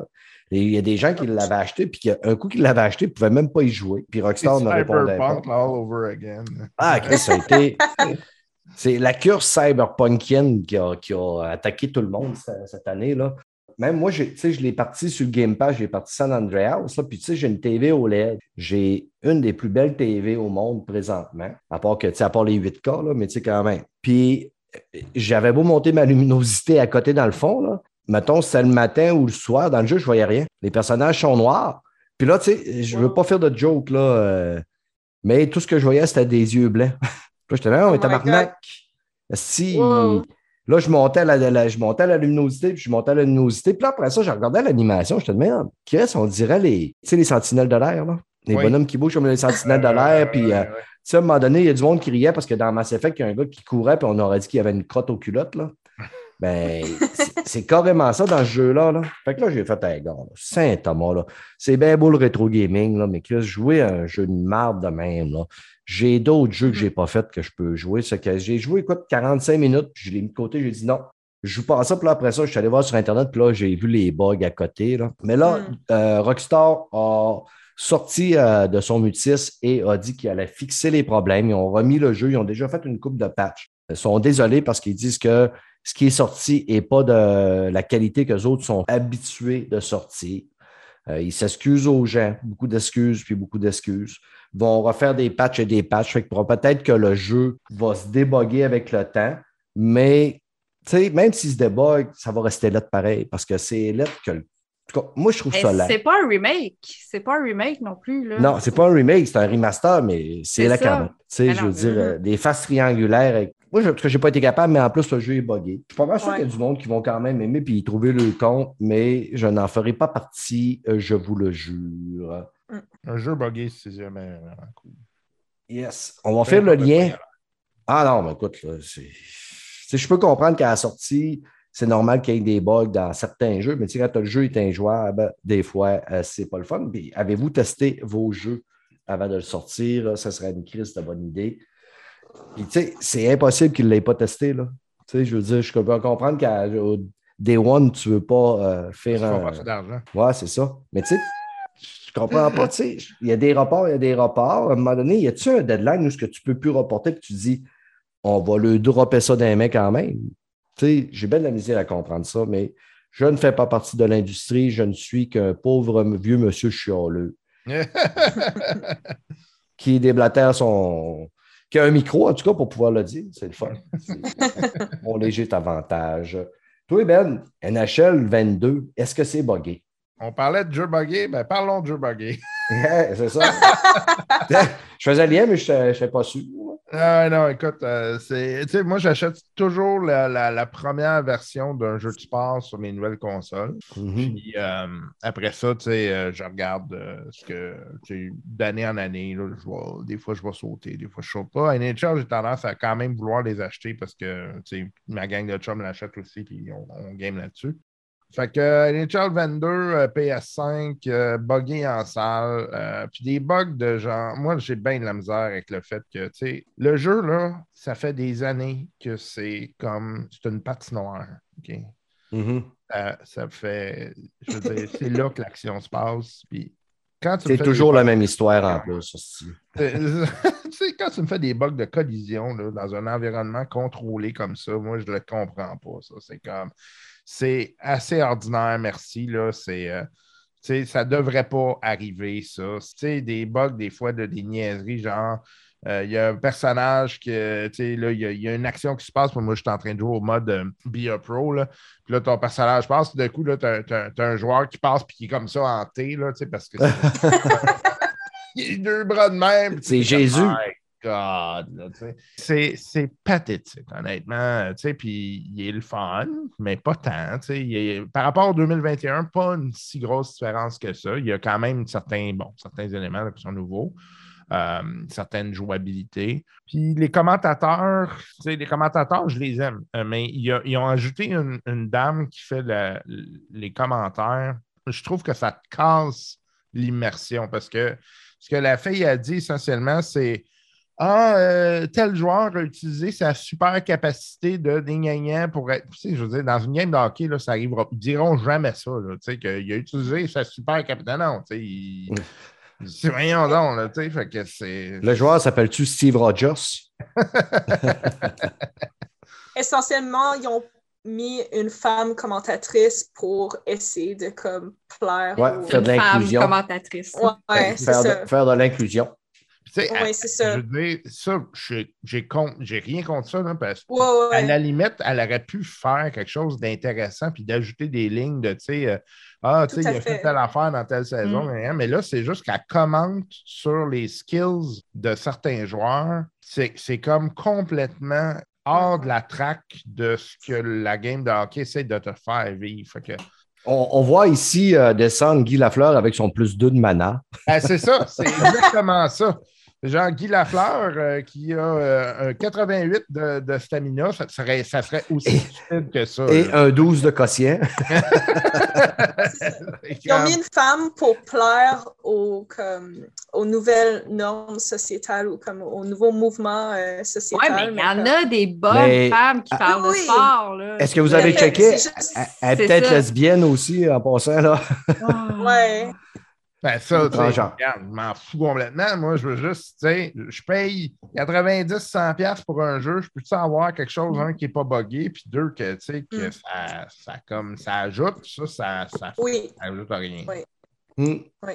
Et il y a des gens qui l'avaient acheté, puis qu'un coup qu'ils l'avaient acheté, ils ne pouvaient même pas y jouer. Puis C'est Rockstar ne répondait pas. All over again. Ah, Chris, ça a été. C'est la cure cyberpunkienne qui a, qui a attaqué tout le monde cette, cette année. Là. Même moi, j'ai- tu sais, je l'ai parti sur le Game Pass, j'ai parti San Andreas, là, puis tu sais, j'ai une TV OLED. J'ai une des plus belles TV au monde présentement, à part que, tu sais, à part les 8K, là, mais tu sais, quand même. Puis euh, j'avais beau monter ma luminosité à côté dans le fond, là. Mettons, c'était le matin ou le soir, dans le jeu, je voyais rien. Les personnages sont noirs. Puis là, tu sais, je veux pas faire de joke, là, euh, mais tout ce que je voyais, c'était des yeux blancs. Puis là, j'étais là, Oh mais my tabarnak. Si, Wow. Là, je montais, à la, la- je montais la luminosité, puis je montais à la luminosité. Puis là, après ça, je regardais l'animation. Je te demande, Chris, on dirait les, les sentinelles de l'air, là. Les Oui. bonhommes qui bougent comme les sentinelles de l'air. Puis, euh, à un moment donné, il y a du monde qui riait parce que dans Mass Effect, il y a un gars qui courait, puis on aurait dit qu'il y avait une crotte aux culottes, là. Ben, c'est- carrément ça dans ce jeu-là. Là. Fait que là, j'ai fait un gars, Saint-Thomas, là. C'est bien beau le rétro gaming, là, mais que jouer à un jeu de marde de même, là. J'ai d'autres jeux que je n'ai pas fait que je peux jouer. C'est que j'ai joué, écoute, 45 minutes, puis je l'ai mis de côté, j'ai dit non. Je joue pas à ça, puis là, après ça, je suis allé voir sur Internet, puis là, j'ai vu les bugs à côté. Là. Mais là, Mm. euh, Rockstar a sorti euh, de son mutisme et a dit qu'il allait fixer les problèmes. Ils ont remis le jeu, ils ont déjà fait une coupe de patch. Ils sont désolés parce qu'ils disent que ce qui est sorti n'est pas de la qualité que les autres sont habitués de sortir. Euh, ils s'excusent aux gens, beaucoup d'excuses, puis beaucoup d'excuses. Vont refaire des patchs et des patchs. Fait que pour- peut-être que le jeu va se déboguer avec le temps, mais tu sais, même s'il se débug, ça va rester là de pareil, parce que c'est là que le- en tout cas, moi, je trouve Mais ça là. c'est pas un remake. C'est pas un remake non plus. Là. Non, c'est pas un remake, c'est un remaster, mais c'est quand même. Tu sais, Mais je veux dire, mhm. euh, des faces triangulaires. avec- Moi, je, parce que j'ai pas été capable, mais en plus, le jeu est buggé. Je suis pas mal sûr Ouais. qu'il y a du monde qui vont quand même aimer puis y trouver le compte, mais je n'en ferai pas partie, euh, je vous le jure. Un jeu buggé, c'est jamais vraiment cool. Yes. On va faire le lien. Ah non, mais écoute, là, Je peux comprendre qu'à la sortie, c'est normal qu'il y ait des bugs dans certains jeux, mais tu sais, quand le jeu est injouable, des fois, euh, c'est pas le fun. Puis, avez-vous testé vos jeux avant de le sortir? Ça serait une crise de bonne idée. Puis, tu sais, c'est impossible qu'il ne l'ait pas testé, là. Tu sais, je veux dire, je peux comprendre qu'à Day One, tu ne veux pas euh, faire un. pas d'argent. Ouais, c'est ça. Mais tu sais, je comprends pas, tu sais, il y a des reports, il y a des reports. À un moment donné, y a-tu un deadline où ce que tu peux plus reporter puis tu dis, on va le dropper ça d'un mec quand même? Tu sais, j'ai bien de la misère à comprendre ça, mais je ne fais pas partie de l'industrie, je ne suis qu'un pauvre vieux monsieur chialeux qui déblatère son. qui a un micro, en tout cas, pour pouvoir le dire. C'est le fun. C'est mon léger avantage. Toi, Ben, NHL 22, est-ce que c'est buggé? On parlait de jeu buggé, ben parlons de buggé. Ouais, c'est ça. je faisais lien, mais je ne sais pas sûr. Ah, non, écoute, euh, c'est, moi, j'achète toujours la, la- la première version d'un jeu de sport sur mes nouvelles consoles. Mhm. Puis euh, après ça, euh, je regarde euh, ce que, d'année en année, là, je vais- des fois, je vais sauter, des fois, je saute pas. À NHL, j'ai tendance à quand même vouloir les acheter parce que, ma gang de chums l'achète aussi, puis on, on game là-dessus. Fait que NHL 22, euh, PS5, euh, buggé en salle, euh, puis des bugs de genre. Moi, j'ai bien de la misère avec le fait que, tu sais, le jeu, là, ça fait des années que c'est comme. C'est une patinoire. OK? Mhm. Euh, ça fait. Je veux dire, c'est là que l'action se passe. Puis quand tu me C'est toujours la bugs- même histoire en plus. tu sais, quand tu me fais des bugs de collision là, dans un environnement contrôlé comme ça, moi, je le comprends pas. Ça, c'est comme. C'est assez ordinaire, merci. Là. C'est. euh, ça devrait pas arriver, ça. Tu sais, des bugs, des fois, de des niaiseries, genre. euh, Il y a un personnage que, tu sais, là, il y, a- il y a une action qui se passe. Moi, je suis en train de jouer au mode euh, Be a Pro, là. Puis là, ton personnage passe, d'un coup, là, t'as, t'as- t'as un joueur qui passe puis qui est comme ça en T, là, tu sais, parce que c'est- il a deux bras de même. C'est Jésus. God! C'est pathétique, honnêtement. Puis il est le fun, mais pas tant. Il est- par rapport au 2021, pas une si grosse différence que ça. Il y a quand même certains, bon, certains éléments qui sont nouveaux. euh, certaines jouabilités. Puis les commentateurs, les commentateurs, je les aime, euh, mais ils ont ajouté une, dame qui fait le- les commentaires. Je trouve que ça casse l'immersion parce que ce que la fille a dit essentiellement, c'est Ah, euh, tel joueur a utilisé sa super capacité de gna pour être. Tu sais, je veux dire, dans une game de hockey, là, ça arrivera. Ils diront jamais ça, là, tu sais, qu'il a utilisé sa super capacité. Non, tu sais, il- c'est voyons donc, là, tu sais, fait que c'est. Le joueur s'appelle-tu Steve Rogers? Essentiellement, ils ont mis une femme commentatrice pour essayer de comme plaire. Ouais, aux- faire de Une femme l'inclusion. commentatrice. Ouais, ouais, c'est faire, ça. de, faire de l'inclusion. À- c'est ça. Je veux dire, ça, j'ai- rien contre ça, là, parce que Ouais, ouais, à ouais. la limite, elle aurait pu faire quelque chose d'intéressant puis d'ajouter des lignes de, tu sais, euh, ah, tu sais, il a fait fait. telle affaire dans telle saison, Mm. mais, mais là, c'est juste qu'elle commente sur les skills de certains joueurs. C'est c'est comme complètement hors de la traque de ce que la game de hockey essaie de te faire vivre. Fait que, On, on voit ici euh, descendre Guy Lafleur avec son plus 2 de mana. Ah, c'est ça, c'est exactement ça. Genre Guy Lafleur euh, qui a euh, un 88 de, de stamina, ça serait, ça serait aussi Et- stupide que ça. Et là. un 12 de quotient. Ils ont mis une femme pour plaire aux, comme, aux nouvelles normes sociétales ou comme aux nouveaux mouvements euh, sociétaux? mais il y en a des bonnes Mais- femmes qui Ah, parlent oui. Là. Est-ce que vous avez checké? juste- Elle- Elle est peut-être lesbienne aussi, en passant, là. Ouais. Ben ça, tu sais, Transgenre. regarde, je m'en fous complètement. Moi, je veux juste, tu sais, je paye 90, 100 pièces pour un jeu. Je peux-tu avoir quelque chose, un, qui n'est pas buggé, puis deux, que, tu sais, que Mm. ça, ça, comme, ça ajoute, ça, ça, ça, Oui. ça ajoute à rien. Oui. Hmm. Oui.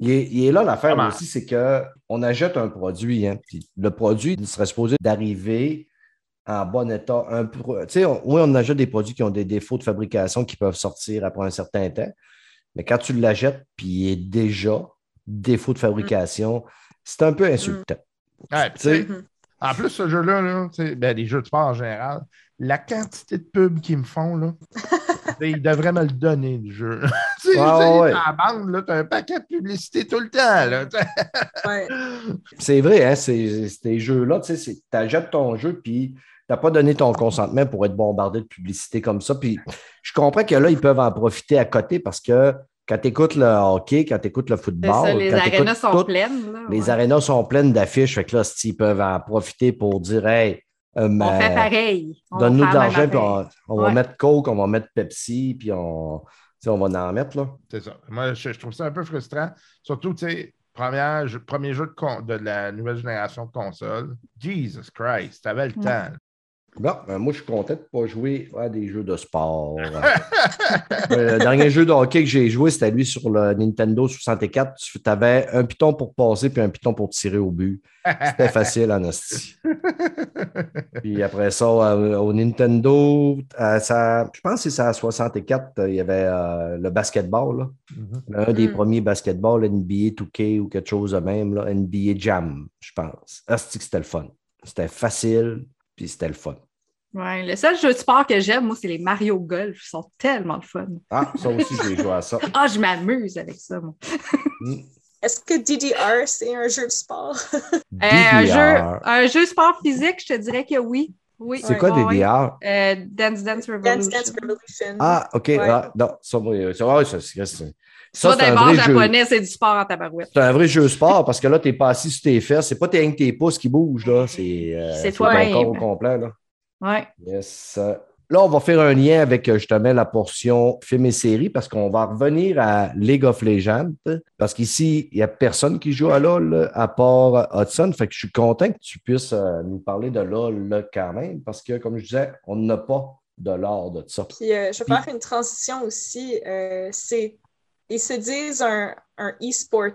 Il est, il est là l'affaire aussi, c'est qu'on achète un produit, hein, puis le produit il serait supposé d'arriver en bon état. Un pro- tu sais, on- oui, on achète des produits qui ont des défauts de fabrication qui peuvent sortir après un certain temps, mais quand tu l'achètes, puis il est déjà défaut de fabrication, c'est un peu insultant. Ouais, Tu tu sais, En plus, ce jeu-là, là, tu ben, les jeux de sport en général, la quantité de pubs qu'ils me font, là, tu ils devraient me le donner, le jeu. tu sais, ouais, dans la bande, là, t'as un paquet de publicité tout le temps. Là, tu sais. Ouais. C'est vrai, hein, ces, ces jeux-là, tu sais, tu achètes ton jeu, puis tu n'as pas donné ton consentement pour être bombardé de publicité comme ça. Puis je comprends que là, ils peuvent en profiter à côté parce que quand tu écoutes le hockey, quand tu écoutes le football, ça, les quand arénas sont tout, pleines. là, les arénas sont pleines d'affiches. Fait que là, si, ils peuvent en profiter pour dire Hey, euh, On fait pareil. On donne-nous de l'argent, puis on, va mettre Coke, on va mettre Pepsi, puis on, tu sais, on va en mettre. Là. C'est ça. Moi, je, je trouve ça un peu frustrant. Surtout, tu sais, premier jeu de, con- de la nouvelle génération de consoles. Jesus Christ, t'avais le Mm. temps. Bon, ben, moi, je suis content de ne pas jouer à des jeux de sport. Euh, le dernier jeu de hockey que j'ai joué, c'était lui sur le Nintendo 64. Tu avais un piton pour passer puis un piton pour tirer au but. C'était facile, en. Puis après ça, euh, au Nintendo, euh, ça, je pense que c'est ça à 64, euh, il y avait euh, le basketball. là. Mhm. Un des Mm. premiers basketballs NBA 2K ou quelque chose de même, là, NBA Jam, je pense. Que c'était le fun. C'était facile, puis c'était le fun. Ouais, le seul jeu de sport que j'aime, moi, c'est les Mario Golf. Ils sont tellement le fun. Ah, ça aussi, j'ai joué à ça. Ah, je m'amuse avec ça, moi. Mm. Est-ce que DDR, c'est un jeu de sport? Euh, un, jeu, un jeu sport physique, je te dirais que oui. oui C'est quoi Ouais. DDR? Euh, Dance Dance Revolution. Dance Dance Revolution. Ah, OK. Ouais. Ah, non, ça, moi, euh, ça, ça, c'est- c'est- Ça, ça, c'est un vrai jeu. japonais, c'est du sport en tabarouette. C'est un vrai jeu sport parce que là, tu n'es pas assis sur tes fesses. C'est pas tes, tes pouces qui bougent. là. C'est euh, C'est ton toi-même. corps au complet. Là. Ouais. Yes. Là, on va faire un lien avec euh, justement la portion film et série parce qu'on va revenir à League of Legends. Parce qu'ici, il n'y a personne qui joue à LOL à part Hudson. Fait que je suis content que tu puisses euh, nous parler de LOL là, quand même parce que, comme je disais, on n'a pas de l'or de ça. Puis euh, je vais Puis- faire une transition aussi. Euh, c'est ils se disent un, un e-sport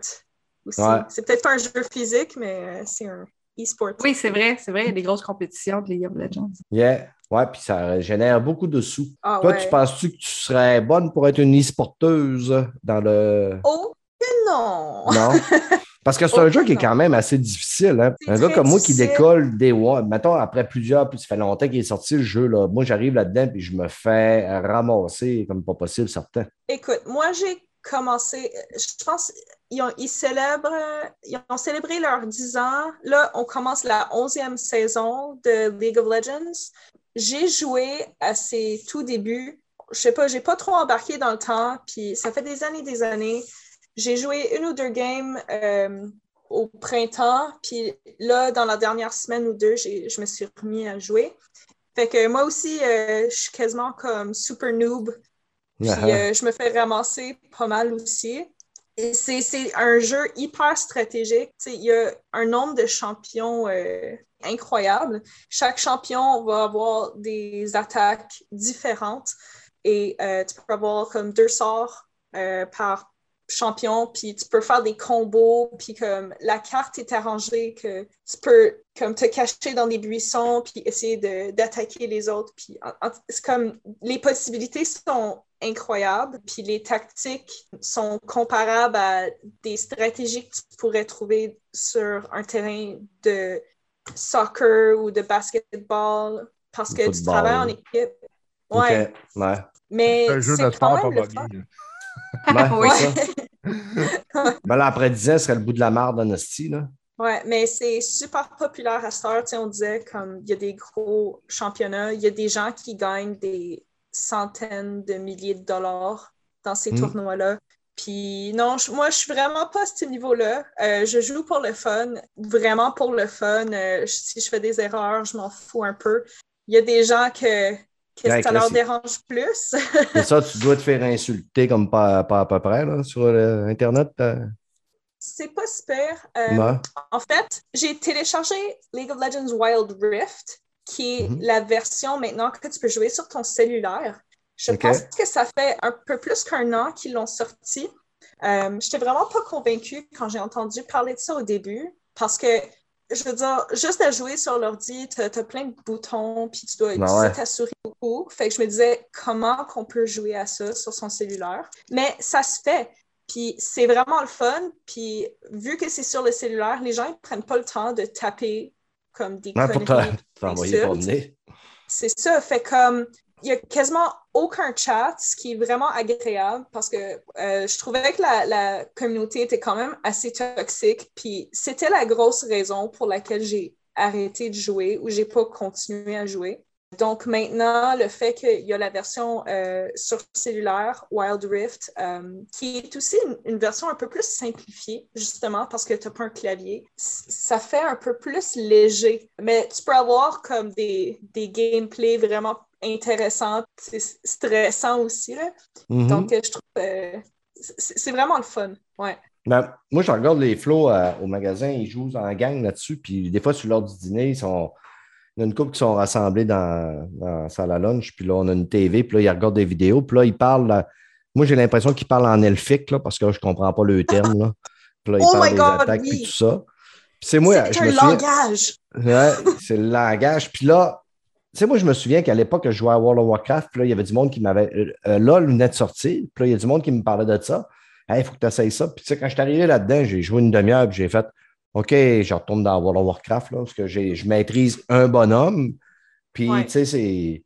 aussi. Ouais. C'est peut-être pas un jeu physique, mais c'est un e-sport. Oui, c'est vrai, c'est vrai, il y a des grosses compétitions de League of Legends. Yeah. Ouais, puis ça génère beaucoup de sous. Ah, Toi, ouais. tu penses-tu que tu serais bonne pour être une e-sporteuse dans le. Oh, que non! Non? Parce que c'est un jeu qui est quand même assez difficile. Hein? Un gars comme moi qui décolle des One, mettons après plusieurs, puis ça fait longtemps qu'il est sorti le jeu. Là. Moi, j'arrive là-dedans puis je me fais ramasser comme pas possible, certain. Écoute, moi, j'ai commencé, je pense, ils, ont, ils célèbrent, ils ont célébré leurs 10 ans. Là, on commence la 11e saison de League of Legends. J'ai joué à ses tout débuts. Je sais pas, j'ai pas trop embarqué dans le temps, puis ça fait des années, des années. J'ai joué une ou deux games euh, au printemps, puis là, dans la dernière semaine ou deux, je me suis remis à jouer. Fait que moi aussi, euh, je suis quasiment comme super noob puis Ah, euh, je me fais ramasser pas mal aussi. C'est un jeu hyper stratégique. Il y a un nombre de champions euh, incroyable. Chaque champion va avoir des attaques différentes et euh, tu peux avoir comme deux sorts euh, par champion, puis tu peux faire des combos, puis comme la carte est arrangée que tu peux comme te cacher dans des buissons, puis essayer d'attaquer les autres. Puis c'est comme les possibilités sont incroyables, puis les tactiques sont comparables à des stratégies que tu pourrais trouver sur un terrain de soccer ou de basketball, parce que tu travailles en équipe. Ouais, mais C'est un jeu de quand sport fun. là. Ouais, Oui. ça. Ben là, après 10 ans, ce serait le bout de la marde d'Honesty, là. Ouais, mais c'est super populaire à cette heure. Tu sais, on disait comme il y a des gros championnats, il y a des gens qui gagnent des centaines de milliers de dollars dans ces Mm. tournois-là. Puis non, je- moi, je suis vraiment pas à ce niveau-là. Euh, je joue pour le fun, vraiment pour le fun. Euh, si je fais des erreurs, je m'en fous un peu. Il y a des gens que, que Ouais, ça là, leur dérange plus. Ça, tu dois te faire insulter comme pas, pas à peu près, là, sur euh, Internet. C'est pas super. En fait, j'ai téléchargé League of Legends Wild Rift, qui est Mhm. la version maintenant que tu peux jouer sur ton cellulaire. Je pense que ça fait un peu plus qu'un an qu'ils l'ont sorti. Euh, J'étais vraiment pas convaincue quand j'ai entendu parler de ça au début, parce que, je veux dire, juste à jouer sur l'ordi, tu as, plein de boutons, puis tu dois utiliser ouais. ta souris beaucoup. Fait que je me disais, comment qu'on peut jouer à ça sur son cellulaire? Mais ça se fait. Puis c'est vraiment le fun. Puis vu que c'est sur le cellulaire, les gens ne prennent pas le temps de taper comme des Ouais, pour t'envoyer promener. C'est ça. Fait comme il n'y a quasiment aucun chat, ce qui est vraiment agréable parce que euh, je trouvais que la, la communauté était quand même assez toxique. Puis c'était la grosse raison pour laquelle j'ai arrêté de jouer ou j'ai pas continué à jouer. Donc maintenant, le fait qu'il y a la version euh, sur cellulaire, Wild Rift, euh, qui est aussi une, une version un peu plus simplifiée, justement parce que tu n'as pas un clavier, ça fait un peu plus léger. Mais tu peux avoir comme des, des gameplays vraiment intéressants, c'est stressant aussi. Là. Mhm. Donc, euh, je trouve que c'est c'est vraiment le fun. Ouais. Ben, moi, je regarde les flots euh, au magasin, ils jouent en gang là-dessus. Puis des fois, sur l'heure du dîner, ils sont. A une couple qui sont rassemblés dans, dans la salle à lunch. Puis là, on a une TV. Puis là, ils regardent des vidéos. Puis là, ils parlent. Moi, j'ai l'impression qu'ils parlent en elfique, là, parce que je ne comprends pas le terme. Là. Puis là, ils Oh parlent des God, attaques oui. puis tout ça. C'est moi, c'est souviens. langage. Ouais, c'est le langage. Puis là, tu sais, moi, je me souviens qu'à l'époque, je jouais à World of Warcraft, puis là, il y avait du monde qui m'avait. Euh, euh, LOL venait de sortir, puis là, il y a du monde qui me parlait de ça. Hey, il faut que tu essayes ça. Puis, tu sais, quand je suis arrivé là-dedans, j'ai joué une demi-heure, puis j'ai fait OK, je retourne dans World of Warcraft, là, parce que je maîtrise un bonhomme. Puis, Ouais. tu sais.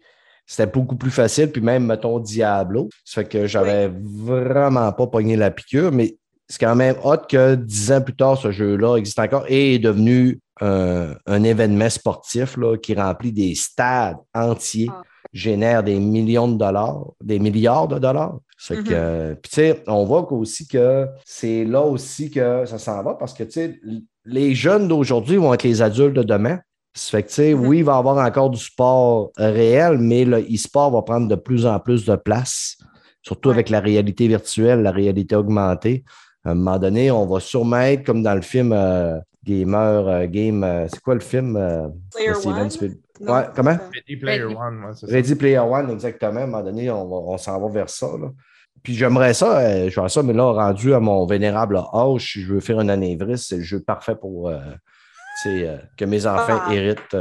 C'était beaucoup plus facile, puis même, mettons, Diablo. Ça fait que j'avais vraiment pas pogné la piqûre, mais c'est quand même hot que dix ans plus tard, ce jeu-là existe encore et est devenu un, un événement sportif là, qui remplit des stades entiers, Ah. génère des millions de dollars, des milliards de dollars. Ça fait que, Mhm. euh, puis tu sais, on voit aussi que c'est là aussi que ça s'en va parce que tu sais, les jeunes d'aujourd'hui vont être les adultes de demain. Ça fait que, tu sais, Mhm. oui, il va y avoir encore du sport réel, mais le e-sport va prendre de plus en plus de place, surtout Ouais. avec la réalité virtuelle, la réalité augmentée. À un moment donné, on va sûrement être comme dans le film euh, Gamer euh, Game. euh, c'est quoi le film? euh, Player One? Spiel- Non, Ouais, comment? Ready Player Ready. One, ouais. Ready Player One, exactement. À un moment donné, on, on s'en va vers ça. là. Puis j'aimerais ça, euh, je vois ça, mais là, rendu à mon vénérable âge, si je veux faire un anévrisme, c'est le jeu parfait pour euh, euh, que mes enfants Ah. héritent.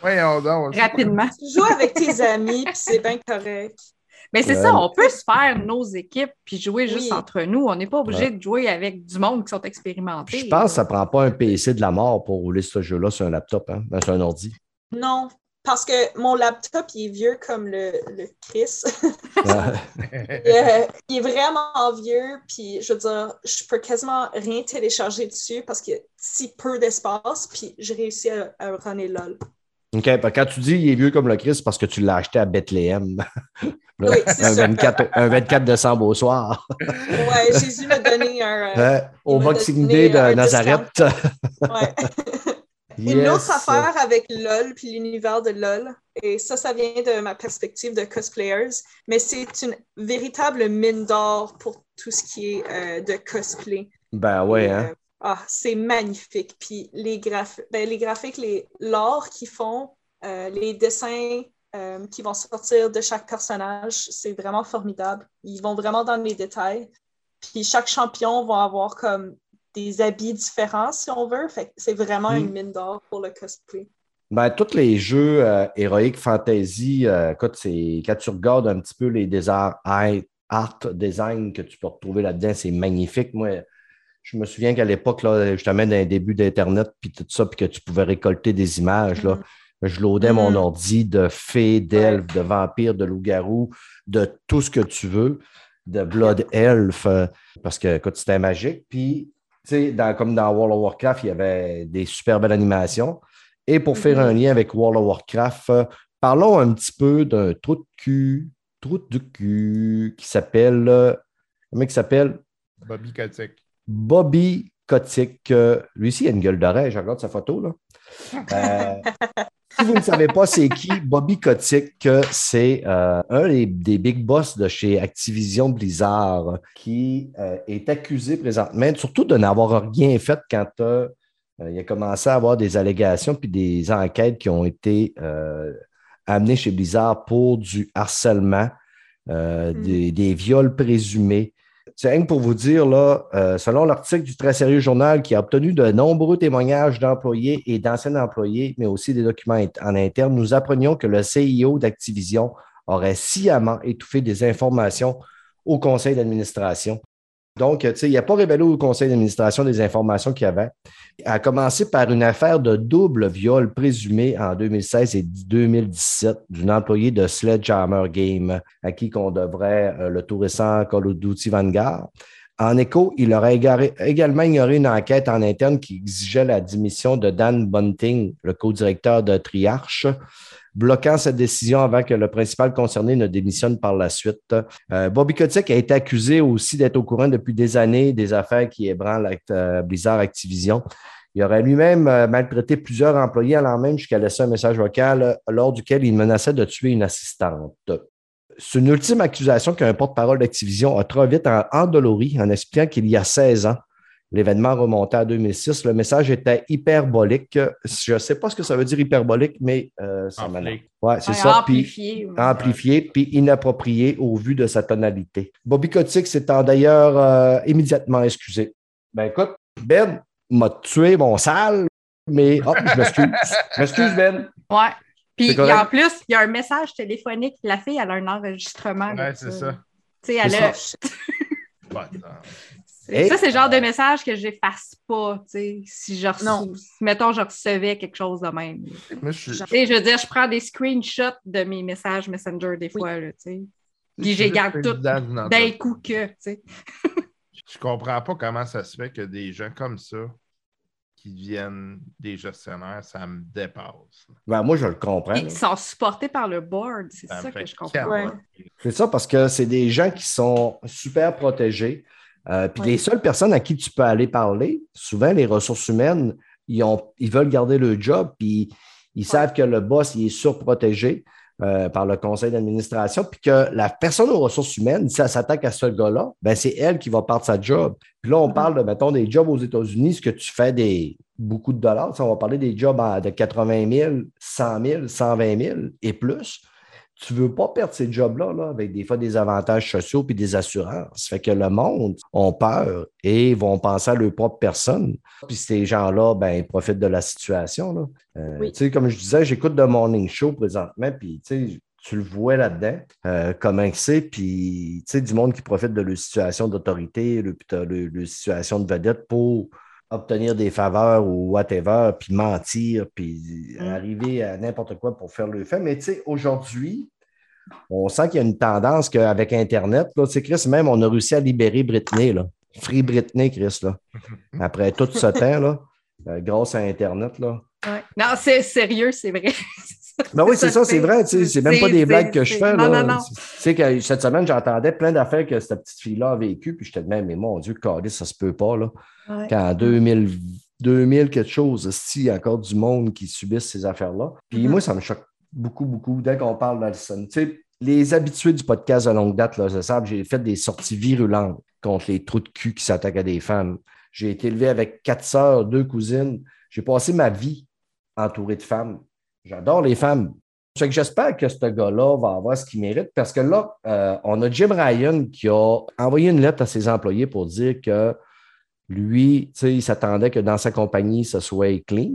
Voyons donc. Rapidement. Tu joues avec tes amis, puis c'est bien correct. Mais c'est Ouais. ça, on peut se faire nos équipes puis jouer juste Oui. entre nous. On n'est pas obligé de jouer avec du monde qui sont expérimentés. Je pense que ça ne prend pas un PC de la mort pour rouler ce jeu-là sur un laptop, hein, sur un ordi. Non, parce que mon laptop, il est vieux comme le, le Chris. Ouais. Euh, il est vraiment vieux, puis je veux dire, je peux quasiment rien télécharger dessus parce qu'il y a si peu d'espace, puis j'ai réussi à, à runner LOL. OK, quand tu dis il est vieux comme le Christ, c'est parce que tu l'as acheté à Bethléem. Oui, c'est un, ça. 24, un 24 décembre au soir. Ouais, Jésus m'a donné un. euh, Ouais, au Boxing Day de Nazareth. ouais. Une Yes. autre affaire avec LOL puis l'univers de LOL, et ça, ça vient de ma perspective de cosplayers, mais c'est une véritable mine d'or pour tout ce qui est euh, de cosplay. Ben ouais, Et, hein. euh, ah, c'est magnifique. Puis les, graph- ben, les graphiques, les... l'art qu'ils font, euh, les dessins qui vont sortir de chaque personnage, c'est vraiment formidable. Ils vont vraiment dans les détails. Puis chaque champion va avoir comme des habits différents, si on veut. Fait c'est vraiment Mm. une mine d'or pour le cosplay. Ben, tous les jeux euh, héroïques fantasy, euh, quand tu regardes un petit peu les designers, art design que tu peux retrouver là-dedans, c'est magnifique. Moi, je me souviens qu'à l'époque, justement, dans les débuts d'Internet, puis tout ça, puis que tu pouvais récolter des images, là, je loadais mon Mhm. ordi de fées, d'elfes, de vampires, de loups-garous, de tout ce que tu veux, de Blood Elf, euh, parce que, écoute, c'était magique. Puis, sais, dans- comme dans World of Warcraft, il y avait des super belles animations. Et pour faire Mhm. un lien avec World of Warcraft, euh, parlons un petit peu d'un trou de cul, trou de cul qui s'appelle, euh, comment il s'appelle? Bobby Kotick. Bobby Kotick. Euh, lui aussi, il a une gueule d'oreille. Je regarde sa photo. Là. Si vous ne savez pas c'est qui, Bobby Kotick, c'est euh, un des, des big boss de chez Activision Blizzard qui euh, est accusé présentement, surtout de n'avoir rien fait quand euh, il a commencé à avoir des allégations puis des enquêtes qui ont été amenées chez Blizzard pour du harcèlement, euh, Mm. des, des viols présumés. C'est rien que pour vous dire, là, euh, selon l'article du très sérieux journal qui a obtenu de nombreux témoignages d'employés et d'anciens employés, mais aussi des documents en interne, nous apprenions que le CIO d'Activision aurait sciemment étouffé des informations au conseil d'administration. Donc, il n'a pas révélé au conseil d'administration des informations qu'il y avait. A commencé par une affaire de double viol présumé en 2016 et 2017 d'une employée de Sledgehammer Game à qui qu'on devrait euh, le tout récent Call of Duty Vanguard. En écho, il aurait également ignoré une enquête en interne qui exigeait la démission de Dan Bunting, le co-directeur de Triarche, bloquant cette décision avant que le principal concerné ne démissionne par la suite. Euh, Bobby Kotick a été accusé aussi d'être au courant depuis des années des affaires qui ébranlent euh, Blizzard Activision. Il aurait lui-même euh, maltraité plusieurs employés, allant même jusqu'à laisser un message vocal lors duquel il menaçait de tuer une assistante. C'est une ultime accusation qu'un porte-parole d'Activision a trop vite en- endolori en expliquant qu'il y a 16 ans, l'événement remontait à 2006, le message était hyperbolique. Je ne sais pas ce que ça veut dire hyperbolique, mais euh, ça. Ouais, c'est Ouais, ça. Puis- amplifié. ouais. amplifié puis inapproprié au vu de sa tonalité. Bobby Kotick s'étant d'ailleurs euh, immédiatement excusé. Ben écoute, Ben m'a tué mon sale, mais oh, je m'excuse. Je m'excuse, Ben. Ouais. Puis en plus, il y a un message téléphonique. La fille, elle a un enregistrement. Ouais, c'est ça. Tu sais, elle C'est a-. Et- Ça, c'est le genre de message que j'efface pas, tu sais, si je reçois, Non. mettons, je recevais quelque chose de même. Je suis- Tu sais, je veux dire, je prends des screenshots de mes messages Messenger des fois, là, tu sais. Puis je garde tout d'un coup que, tu sais. Je comprends pas comment ça se fait que des gens comme ça qui deviennent des gestionnaires, ça me dépasse. Ben, moi, je le comprends. Ils sont supportés par le board, c'est Ça que je comprends. Ouais. C'est ça parce que c'est des gens qui sont super protégés. Euh, puis Oui. les seules personnes à qui tu peux aller parler, souvent les ressources humaines, ils, ont, ils veulent garder le job, puis ils savent que le boss il est surprotégé euh, par le conseil d'administration, puis que la personne aux ressources humaines, si elle s'attaque à ce gars-là, ben c'est elle qui va perdre sa job. Puis là, on parle de, mettons, des jobs aux États-Unis, ce que tu fais des beaucoup de dollars. Sais, on va parler des jobs à- de 80 000, 100 000, 120 000 et plus tu ne veux pas perdre ces jobs-là là, avec des fois des avantages sociaux puis des assurances. Fait que le monde ont peur et vont penser à leur propre personne. Puis ces gens-là, ben, ils profitent de la situation. Là. Euh, Oui. tu sais, Comme je disais, j'écoute The Morning Show présentement, puis tu le vois là-dedans, euh, comment c'est, puis tu sais, du monde qui profite de leur situation d'autorité, le, le, le, situation de vedette pour obtenir des faveurs ou whatever, puis mentir, puis Mm. arriver à n'importe quoi pour faire le fait. Mais tu sais, aujourd'hui, on sent qu'il y a une tendance qu'avec Internet, tu sais, Chris, même on a réussi à libérer Britney, là. Free Britney, Chris, là. Après tout ce temps, là, euh, grâce à Internet, là. Ouais. Non, c'est sérieux, c'est vrai. Ben oui, c'est ça, c'est vrai. C'est même pas des blagues que je fais. non, là. non, non. Tu sais que cette semaine, j'entendais plein d'affaires que cette petite fille-là a vécu, puis j'étais de même, mais mon Dieu, Calice, ça se peut pas, là. Ouais. Qu'en 2000, 2000 quelque chose, s'il y a encore du monde qui subissent ces affaires-là. Puis Mhm. moi, ça me choque beaucoup, beaucoup dès qu'on parle d'Alison. Tu sais, les habitués du podcast de longue date, là, savent, j'ai fait des sorties virulentes contre les trous de cul qui s'attaquent à des femmes. J'ai été élevé avec quatre sœurs, deux cousines. J'ai passé ma vie entouré de femmes. J'adore les femmes. Fait que j'espère que ce gars-là va avoir ce qu'il mérite parce que là, euh, on a Jim Ryan qui a envoyé une lettre à ses employés pour dire que lui, il s'attendait que dans sa compagnie, ce soit clean.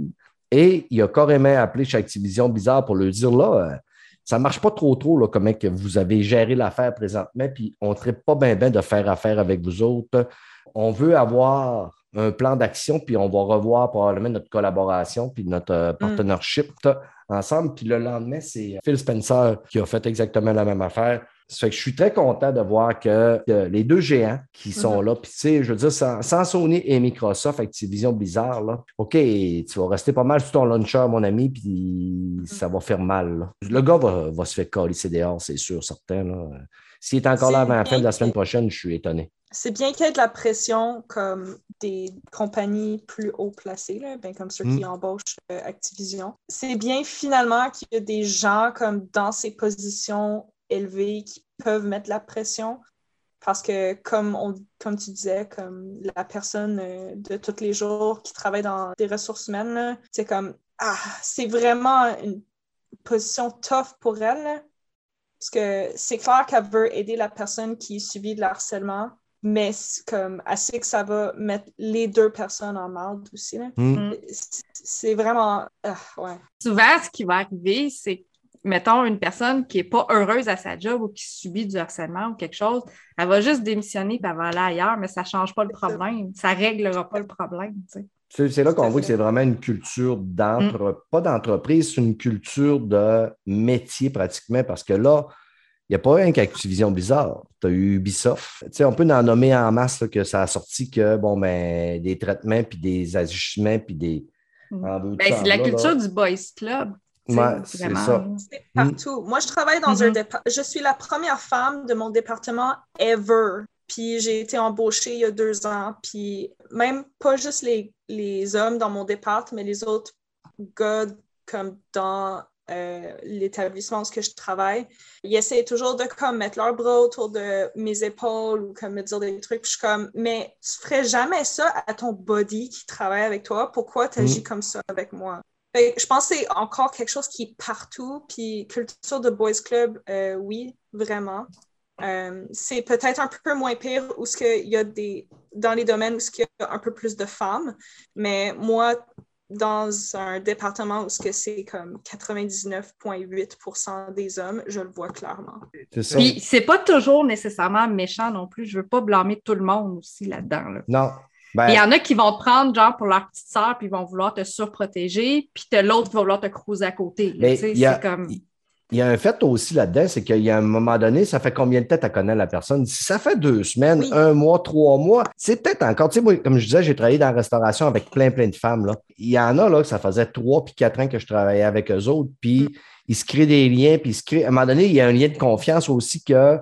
Et il a carrément appelé chez Activision Bizarre pour lui dire là, euh, ça ne marche pas trop trop, là, comment que vous avez géré l'affaire présentement, puis on ne traite pas bien bien de faire affaire avec vous autres. On veut avoir un plan d'action, puis on va revoir probablement notre collaboration, puis notre euh, partnership t- ensemble. Puis le lendemain, c'est Phil Spencer qui a fait exactement la même affaire. Ça fait que je suis très content de voir que les deux géants qui sont là, puis tu sais, je veux dire, sans, sans Sony et Microsoft, Activision Bizarre, là, OK, tu vas rester pas mal sur ton launcher, mon ami, puis ça va faire mal. là. Le gars va, va se faire coller dehors, c'est sûr, certain. là. S'il est encore là avant la fin de la semaine prochaine, je suis étonné. C'est bien qu'il y ait de la pression comme des compagnies plus haut placées, là, ben, comme ceux qui Mm. embauchent euh, Activision. C'est bien finalement qu'il y a des gens comme dans ces positions élevées qui peuvent mettre la pression. Parce que, comme, on, comme tu disais, comme la personne euh, de tous les jours qui travaille dans des ressources humaines, c'est comme, ah, c'est vraiment une position tough pour elle. là. Parce que c'est clair qu'elle veut aider la personne qui subit de harcèlement, mais c'est comme elle sait que ça va mettre les deux personnes en marde aussi. là. Hmm. C'est- vraiment. ah, ouais. Souvent, ce qui va arriver, c'est, mettons, une personne qui n'est pas heureuse à sa job ou qui subit du harcèlement ou quelque chose, elle va juste démissionner et elle va aller ailleurs, mais ça ne change pas le problème. Ça ne réglera pas le problème. tu sais. C'est c'est là qu'on voit que c'est vraiment une culture d'entre, pas d'entreprise, c'est une culture de métier pratiquement, parce que là, il n'y a pas rien qu'Activision Blizzard. Tu as eu Ubisoft. Tu sais, on peut en nommer en masse là, que ça a sorti que bon, ben, des traitements, puis des agissements, puis des. Mm. Ben, en c'est la là, culture là. du boys club. Ouais, c'est vraiment, ça. C'est partout. Moi, je travaille dans un Mhm. département. Je suis la première femme de mon département ever. Puis j'ai été embauchée il y a deux ans. Puis même pas juste les, les hommes dans mon département, mais les autres gars comme dans euh, l'établissement où je travaille, ils essaient toujours de comme mettre leurs bras autour de mes épaules ou comme me dire des trucs. Puis je suis comme, mais tu ferais jamais ça à ton body qui travaille avec toi? Pourquoi tu agis Mhm. comme ça avec moi? Fait je pense que c'est encore quelque chose qui est partout. Puis culture de boys club, euh, oui, vraiment. Euh, c'est peut-être un peu moins pire où ce que il y a des dans les domaines où ce qu'il y a un peu plus de femmes, mais moi dans un département où ce que c'est comme 99,8% des hommes, je le vois clairement. C'est ça. Puis, c'est pas toujours nécessairement méchant non plus. Je veux pas blâmer tout le monde aussi là-dedans. là. Non. Ben, Il y en a qui vont te prendre genre pour leur petite sœur, puis ils vont vouloir te surprotéger, puis l'autre qui va vouloir te cruiser à côté. là, Mais tu sais, il y a- c'est comme... Il y a un fait aussi là-dedans, c'est qu'il y a un moment donné, ça fait combien de temps tu connais la personne? Si ça fait deux semaines, Oui. un mois, trois mois, c'est peut-être encore, tu sais, moi, comme je disais, j'ai travaillé dans la restauration avec plein, plein de femmes. Là. Il y en a, là, que ça faisait trois puis quatre ans que je travaillais avec eux autres, puis ils se créent des liens, puis ils se créent. À un moment donné, il y a un lien de confiance aussi que, tu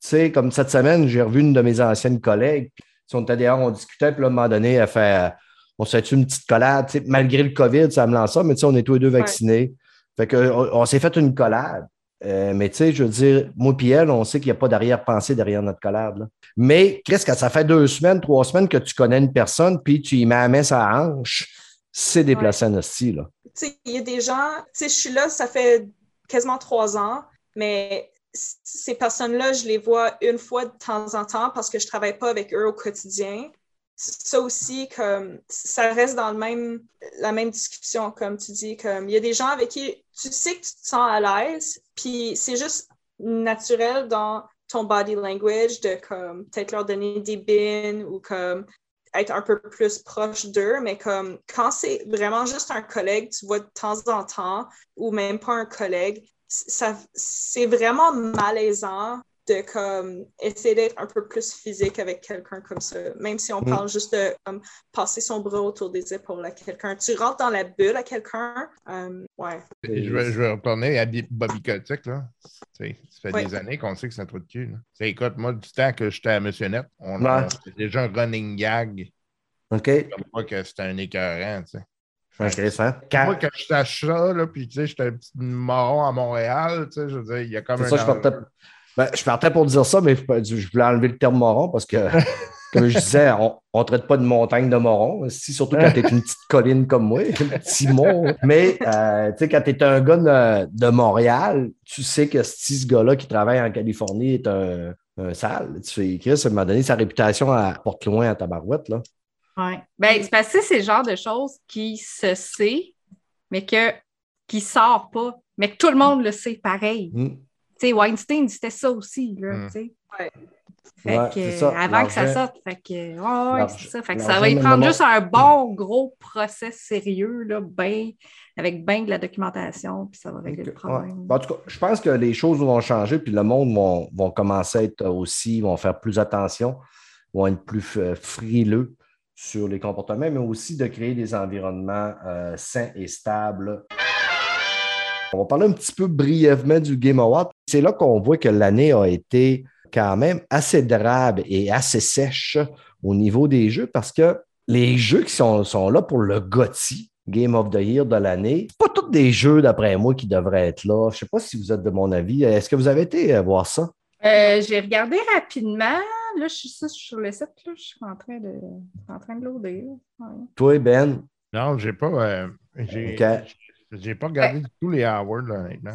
sais, comme cette semaine, j'ai revu une de mes anciennes collègues, puis si on était dehors, on discutait, puis là, à un moment donné, elle fait, on se fait une petite collade, tu sais, malgré le COVID, ça me lance ça, mais tu sais, on est tous les deux vaccinés. Fait que, on, on s'est fait une collade. Euh, mais tu sais, je veux dire, moi et elle, on sait qu'il n'y a pas d'arrière-pensée derrière notre collade. là. Mais qu'est-ce que ça fait deux semaines, trois semaines que tu connais une personne, puis tu y mets la main la hanche, c'est déplacé en hostie, là. Tu sais, il y a des gens, tu sais, je suis là, ça fait quasiment trois ans, mais ces personnes-là, je les vois une fois de temps en temps parce que je travaille pas avec eux au quotidien. ça aussi, comme ça reste dans le même, la même discussion, comme tu dis, comme il y a des gens avec qui tu sais que tu te sens à l'aise, puis c'est juste naturel dans ton body language de comme peut-être leur donner des bins ou comme être un peu plus proche d'eux, mais comme quand c'est vraiment juste un collègue, tu vois de temps en temps, ou même pas un collègue, ça c'est vraiment malaisant de comme essayer d'être un peu plus physique avec quelqu'un comme ça, même si on Mm. parle juste de comme, passer son bras autour des épaules à quelqu'un. Tu rentres dans la bulle à quelqu'un, euh, ouais. Je vais, je vais retourner à Bobby Kotick, là. Ça fait Ouais. des années qu'on sait que c'est un trou de cul. là. Écoute, moi, du temps que j'étais à Monsieur Net, on Ouais. a c'est déjà un running gag. OK? Comme quoi que c'était un écœurant, tu sais. Intéressant. Moi, Quand, quand je sache ça, là, puis tu sais, j'étais un petit moron à Montréal, tu sais, je veux dire, il y a comme c'est un. ça, je partais, ben, je partais pour dire ça, mais je voulais enlever le terme moron parce que, comme je disais, on ne traite pas de montagne de moron, si, surtout quand tu es une petite colline comme moi, un petit mont. Mais euh, tu sais, quand tu es un gars de, de Montréal, tu sais que si ce gars-là qui travaille en Californie est un, un sale. Tu fais Chris, ça m'a donné sa réputation à porte loin à tabarouette. Là. Ouais. Ben, c'est parce que c'est le genre de choses qui se sait, mais que, qui sort pas, mais que tout le monde le sait pareil. Mm. Tu sais, Weinstein, c'était ça aussi, là, Mm. tu sais. Ouais. Fait Ouais, que, ça, avant que ça sorte, fait que, ouais, ouais, l'argent- c'est ça. Fait que ça va y prendre juste un bon gros procès sérieux, là, ben, avec bien de la documentation, puis ça va régler le problème. ouais. En tout cas, je pense que les choses vont changer, puis le monde vont, vont commencer à être aussi, vont faire plus attention, vont être plus euh, frileux sur les comportements, mais aussi de créer des environnements euh, sains et stables. On va parler un petit peu brièvement du Game Award. C'est là qu'on voit que l'année a été quand même assez drabe et assez sèche au niveau des jeux parce que les jeux qui sont, sont là pour le GOTY, Game of the Year de l'année, c'est pas tous des jeux, d'après moi, qui devraient être là. Je sais pas si vous êtes de mon avis. Est-ce que vous avez été euh, voir ça? Euh, J'ai regardé rapidement. Là, je suis ça, je suis sur le site, là, je suis en train de, en train de loader. Ouais. Toi, Ben? Non, j'ai pas. euh, j'ai. J'ai pas regardé du tout les awards, là, honnêtement.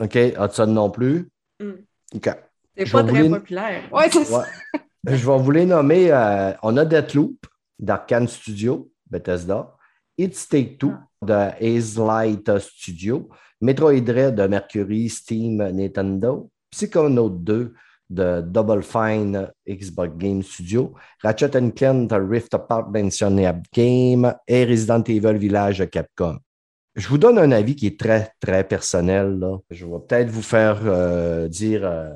OK. Hudson non plus? Mm. OK. C'est Je pas très les- populaire. Ouais, c'est ça. Ouais. Je vais vous les nommer. euh, on a Deathloop d'Arkane Studio, Bethesda. It's Take Two de Haze Light Studio. Metroid Dread de Mercury, Steam, Nintendo. Psychonaut 2 de Double Fine, Xbox Game Studio. Ratchet Clank de Rift Apart d'Insomniac Game et Resident Evil Village de Capcom. Je vous donne un avis qui est très, très personnel. là. Je vais peut-être vous faire euh, dire euh,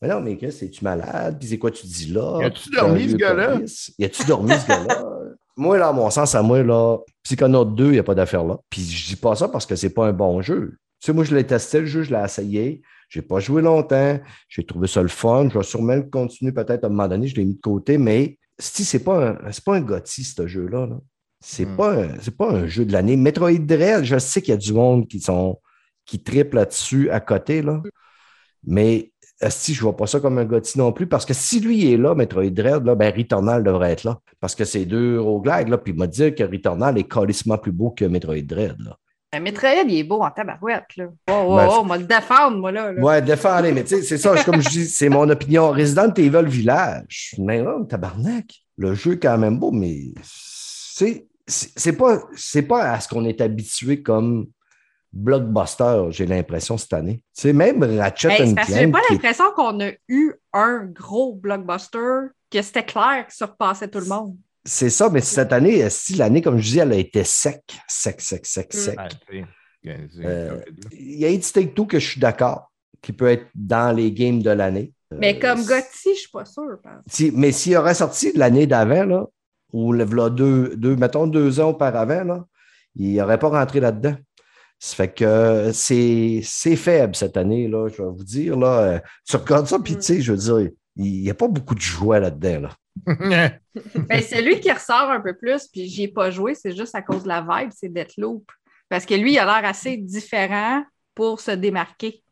Mais non, mais Chris, es-tu malade? Puis c'est quoi tu dis là? Y a-tu dormi, ce gars-là? Y a-tu dormi, ce gars-là? Moi, là, à mon sens, à moi, là, Psychonaut 2, il n'y a pas d'affaire là. Puis je dis pas ça parce que c'est pas un bon jeu. Tu sais, moi, je l'ai testé, le jeu, je l'ai essayé. J'ai pas joué longtemps. J'ai trouvé ça le fun. Je vais sûrement le continuer peut-être à un moment donné. Je l'ai mis de côté, mais si c'est pas un, c'est pas un Gotti, ce jeu-là. Là. C'est Hmm. pas, pas un jeu de l'année. Metroid Dread, je sais qu'il y a du monde qui sont qui triple là-dessus à côté, là. Mais si je vois pas ça comme un Gotti non plus, parce que si lui est là, Metroid Dread, là, ben Returnal devrait être là. Parce que c'est deux roguelikes, là, puis il m'a dit que Returnal est colissement plus beau que Metroid Dread. Là. Un Metroid, il est beau en tabarouette, là. Oh, oh, Ben, oh, on va le défendre, moi, là. là. Ouais, défendez, mais tu sais, c'est ça, comme je dis, c'est mon opinion. Resident Evil Village, mais là, tabarnak, le jeu est quand même beau, mais c'est c'est pas, c'est pas à ce qu'on est habitué comme blockbuster, j'ai l'impression, cette année. Tu sais, même Ratchet Hey, and parce que j'ai pas est- l'impression qu'on a eu un gros blockbuster que c'était clair qui surpassait tout le monde. c'est ça, mais cette année, si l'année, comme je dis, elle a été sec, sec, sec, sec, Mm. sec? Ah, Euh. Il y a It's Take Two que je suis d'accord, qui peut être dans les games de l'année. Mais Euh, comme Gotti, je suis pas sûre. parce- Si- mais s'il aurait sorti de l'année d'avant, là, ou le, deux, deux, mettons deux ans auparavant, là, il n'aurait pas rentré là-dedans. Ça fait que c'est c'est faible cette année, là, je vais vous dire. Là, Euh, tu regardes ça, puis tu sais, je veux dire, il n'y a pas beaucoup de joie là-dedans. Là. Ben, c'est lui qui ressort un peu plus, puis j'y ai pas joué, c'est juste à cause de la vibe, c'est Deathloop. Parce que lui, il a l'air assez différent pour se démarquer.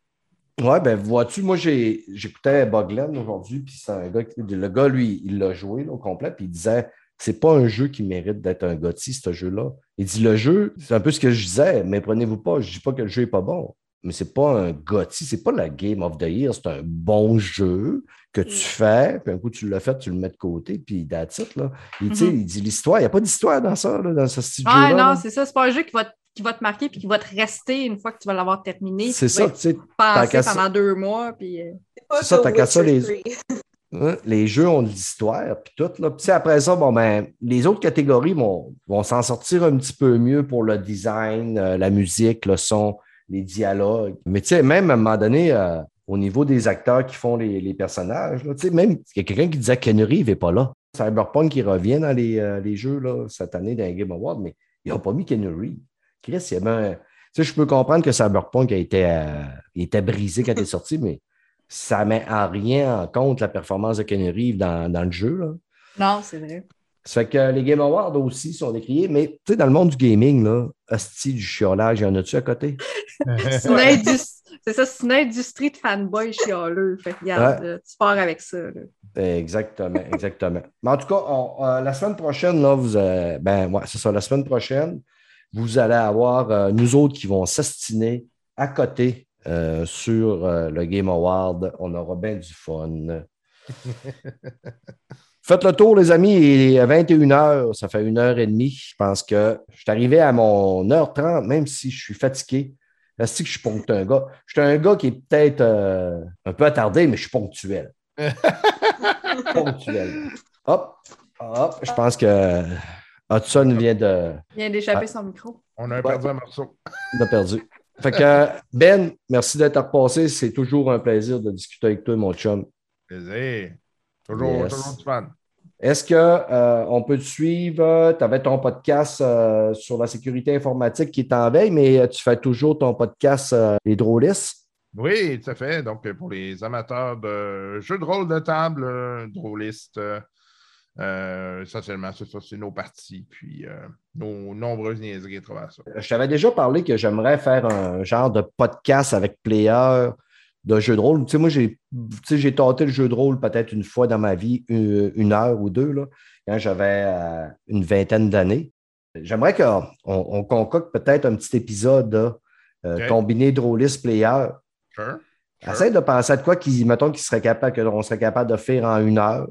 Ouais, ben vois-tu, moi j'écoutais Boglen aujourd'hui, puis c'est un gars, qui- le gars, lui, il l'a joué là, au complet, puis il disait c'est pas un jeu qui mérite d'être un Gotti, ce jeu-là. Il dit le jeu, c'est un peu ce que je disais, mais prenez-vous pas, je dis pas que le jeu est pas bon, mais c'est pas un Gotti, c'est pas la Game of the Year, c'est un bon jeu que tu fais, puis un coup tu l'as fait, tu le mets de côté, puis that's it, là. Il, Mhm. il dit l'histoire, il n'y a pas d'histoire dans ça, là, dans ce style de Ah jeu-là, non, c'est ça. C'est pas un jeu qui va, te- qui va te marquer puis qui va te rester une fois que tu vas l'avoir terminé. C'est ça, tu sais. pendant deux mois. Puis, euh, C'est ça, t'as qu'à ça, les- 3. Hein, Les jeux ont de l'histoire, puis tout. Puis, après ça, bon, ben, les autres catégories vont, s'en sortir un petit peu mieux pour le design, euh, la musique, le son, les dialogues. Mais tu sais, même à un moment donné, euh, au niveau des acteurs qui font les, personnages, là, même, il y a quelqu'un qui disait que Ken Reeves n'est pas là. Cyberpunk qui revient dans les, euh, jeux cette année dans Game Awards, mais ils n'ont pas mis Ken Reeves. Chris, il y avait un- Tu sais, je peux comprendre que Cyberpunk a été, était brisé quand il est sorti, mais ça met en rien en compte la performance de Ken Reeves dans, dans le jeu. Là. Non, c'est vrai. Ça fait que les Game Awards aussi sont décriés, mais tu sais, dans le monde du gaming, là, hostie du chiolage, y en a-tu à côté? C'est ça, c'est une industrie de fanboy chialeux. Fait que, regarde, Ouais. là, tu pars avec ça. là. Exactement, exactement. Mais en tout cas, on- euh, la semaine prochaine, là, vous, euh, ben, ouais, c'est ça, la semaine prochaine, vous allez avoir euh, nous autres qui vont s'astiner à côté euh, sur euh, le Game Award. On aura bien du fun. Faites le tour, les amis. Il est 21h, ça fait une heure et demie. Je pense que je suis arrivé à mon heure 30, même si je suis fatigué. Est-ce que je suis ponctuel, un gars? Je suis un gars qui est peut-être euh, un peu attardé, mais je suis ponctuel. ponctuel. Hop, hop. Je pense que Hudson vient de, Il vient d'échapper son micro. On a perdu un morceau. de perdu. Fait que Ben, merci d'être repassé. C'est toujours un plaisir de discuter avec toi, mon chum. Plaisir. Toujours, Yes. toujours du fun. Est-ce qu'on peut te suivre? Tu avais ton podcast euh, sur la sécurité informatique qui est en veille, mais tu fais toujours ton podcast euh, Les Drôlistes. Oui, tout à fait. Donc, euh, pour les amateurs de jeux de rôle de table, euh, drôlistes, euh, essentiellement, c'est ça, c'est nos parties, puis euh, nos nombreuses niaiseries à travers ça. Je t'avais déjà parlé que j'aimerais faire un genre de podcast avec player de jeux de rôle. Tu sais, moi, j'ai tu sais, j'ai tenté le jeu de rôle peut-être une fois dans ma vie, une, une heure ou deux, là, quand j'avais euh, une vingtaine d'années. J'aimerais qu'on on concocte peut-être un petit épisode combiné drôliste player. Sure. Sure. Essaye de penser à de quoi qui, mettons, qui serait capable, qu'on serait capable de faire en une heure.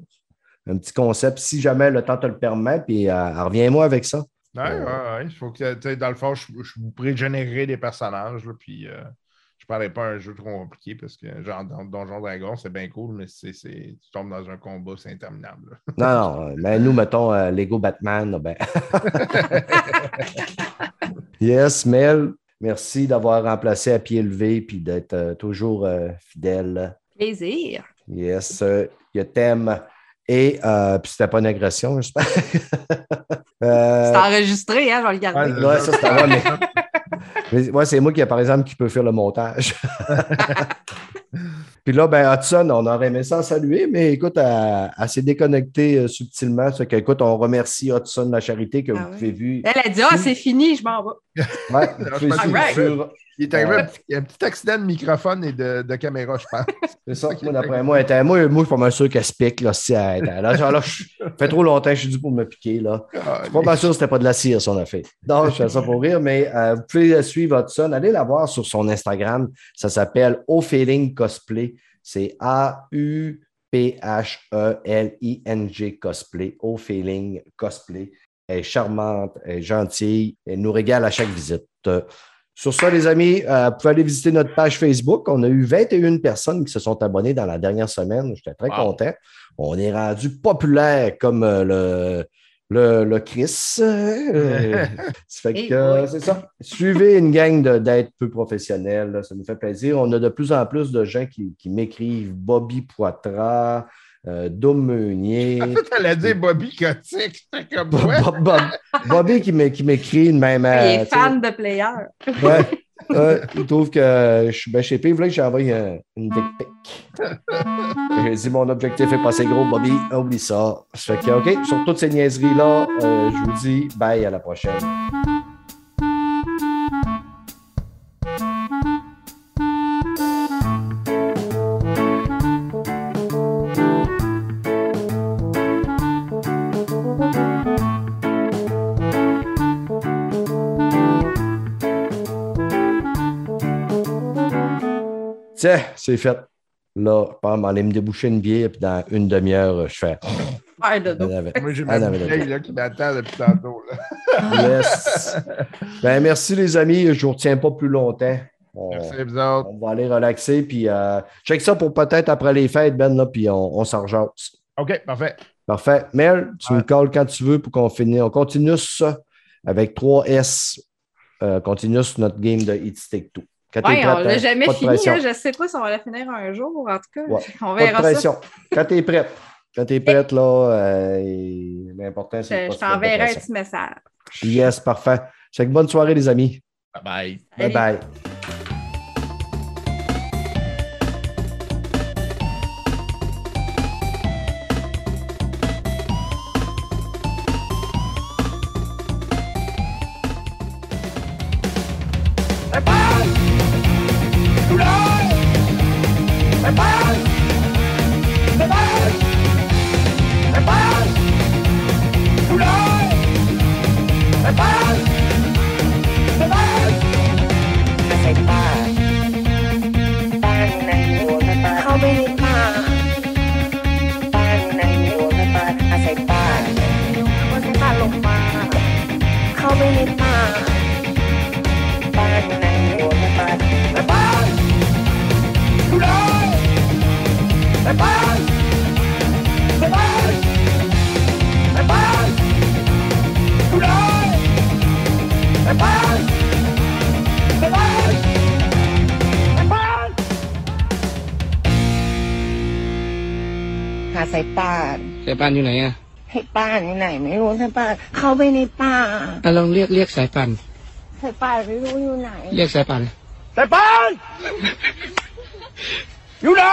Un petit concept, si jamais le temps te le permet, puis euh, reviens-moi avec ça. Ouais, ouais, ouais. Il faut que, tu sais, dans le fond, je, je vous pré-générerai des personnages, là, puis euh, je ne parlerai pas un jeu trop compliqué parce que, genre, dans Donjon Dragon, c'est bien cool, mais c'est, c'est- tu tombes dans un combat, c'est interminable. là. Non, non, mais nous, mettons euh, Lego Batman. Ben. yes, Mel, merci d'avoir remplacé à pied levé puis d'être euh, toujours euh, fidèle. Plaisir. Yes, euh, je t'aime. Et euh, puis c'était pas une agression, j'espère. Euh, C'est enregistré, hein, je vais le garder. Ouais, ouais, ça, c'est vrai, mais- mais ouais, c'est moi qui, par exemple, qui peux faire le montage. Puis là, ben, Hudson, on aurait aimé ça saluer, mais écoute, elle, elle s'est déconnectée euh, subtilement. Ça fait écoute, on remercie Hudson de la charité que Ah vous pouvez vu. Elle a dit Ah, c'est fini, je m'en vais. Ouais, right. sur- Il est arrivé un, petit, un petit accident de microphone et de, de caméra, je pense. C'est ça, moi, d'après moi, était- moi, moi, je suis pas mal sûr qu'elle se pique. Là, si elle là, genre, là, je- ça fait trop longtemps que je suis dû pour me piquer. Là. Ah, Je suis pas mal sûr que c'était pas de la cire, son affaire. Non, je fais ça pour rire, mais euh, vous pouvez suivre Hudson. Allez la voir sur son Instagram. Ça s'appelle Au Feeling Cosplay. C'est A-U-P-H-E-L-I-N-G Cosplay. Au Feeling Cosplay. Elle est charmante, elle est gentille. Elle nous régale à chaque visite. Euh, Sur ça, les amis, euh, vous pouvez aller visiter notre page Facebook. On a eu 21 personnes qui se sont abonnées dans la dernière semaine. J'étais très Wow. content. On est rendu populaire comme euh, le, le, le Chris. Euh, ça fait que, boy. c'est ça. Suivez une gang de- d'être peu professionnels. Ça nous fait plaisir. On a de plus en plus de gens qui, qui m'écrivent Bobby Poitras, euh, Dom Meunier. Tu allais dire Bobby Kotick, c'était comme ouais. Bob- Bob- Bobby qui m'é- qui m'écrit de même. Il euh, est tu sais, fan de player. Ouais, il trouve que je suis bien chez P. Il voulait que j'envoie un- une dick pic. J'ai dit mon objectif est pas assez gros, Bobby. Oublie ça. Ça fait que, OK, sur toutes ces niaiseries-là, euh, je vous dis bye à la prochaine. C'est fait. Là, je pense aller me déboucher une bière, puis dans une demi-heure, je fais. Avec. Moi, j'ai Un ma bouteille qui m'attend depuis tantôt. là. Yes. ben, merci, les amis. Je ne vous retiens pas plus longtemps. On, Merci vous autres. on va aller relaxer, puis euh, check ça pour peut-être après les fêtes, Ben, là, puis on, on s'en rejase. OK, parfait. Parfait. Mel, tu Ouais. me calls quand tu veux pour qu'on finisse. On continue ça avec 3S. Euh, continue sur notre game de Hit Stick 2. Quand Ouais, on prête, l'a hein? jamais Pas de fini. hein, je sais pas si on va la finir un jour, en tout cas. Ouais. On Pas de verra ça. pression. Quand tu es prête. Quand tu es prête, là, euh, l'important, c'est Je, de pas de t'enverrai un petit message. Yes, parfait. C'est que bonne soirée, les amis. Bye bye. Bye bye. ป่านอยู่ไหนอะให้ป่านอยู่ไหนไม่รู้สายป่านเข้าไปในป่าอะลองเรียกเรียกสายป่านสายป่านไม่รู้อยู่ไหน เรียกสายป่านสายปานอยู่ไหน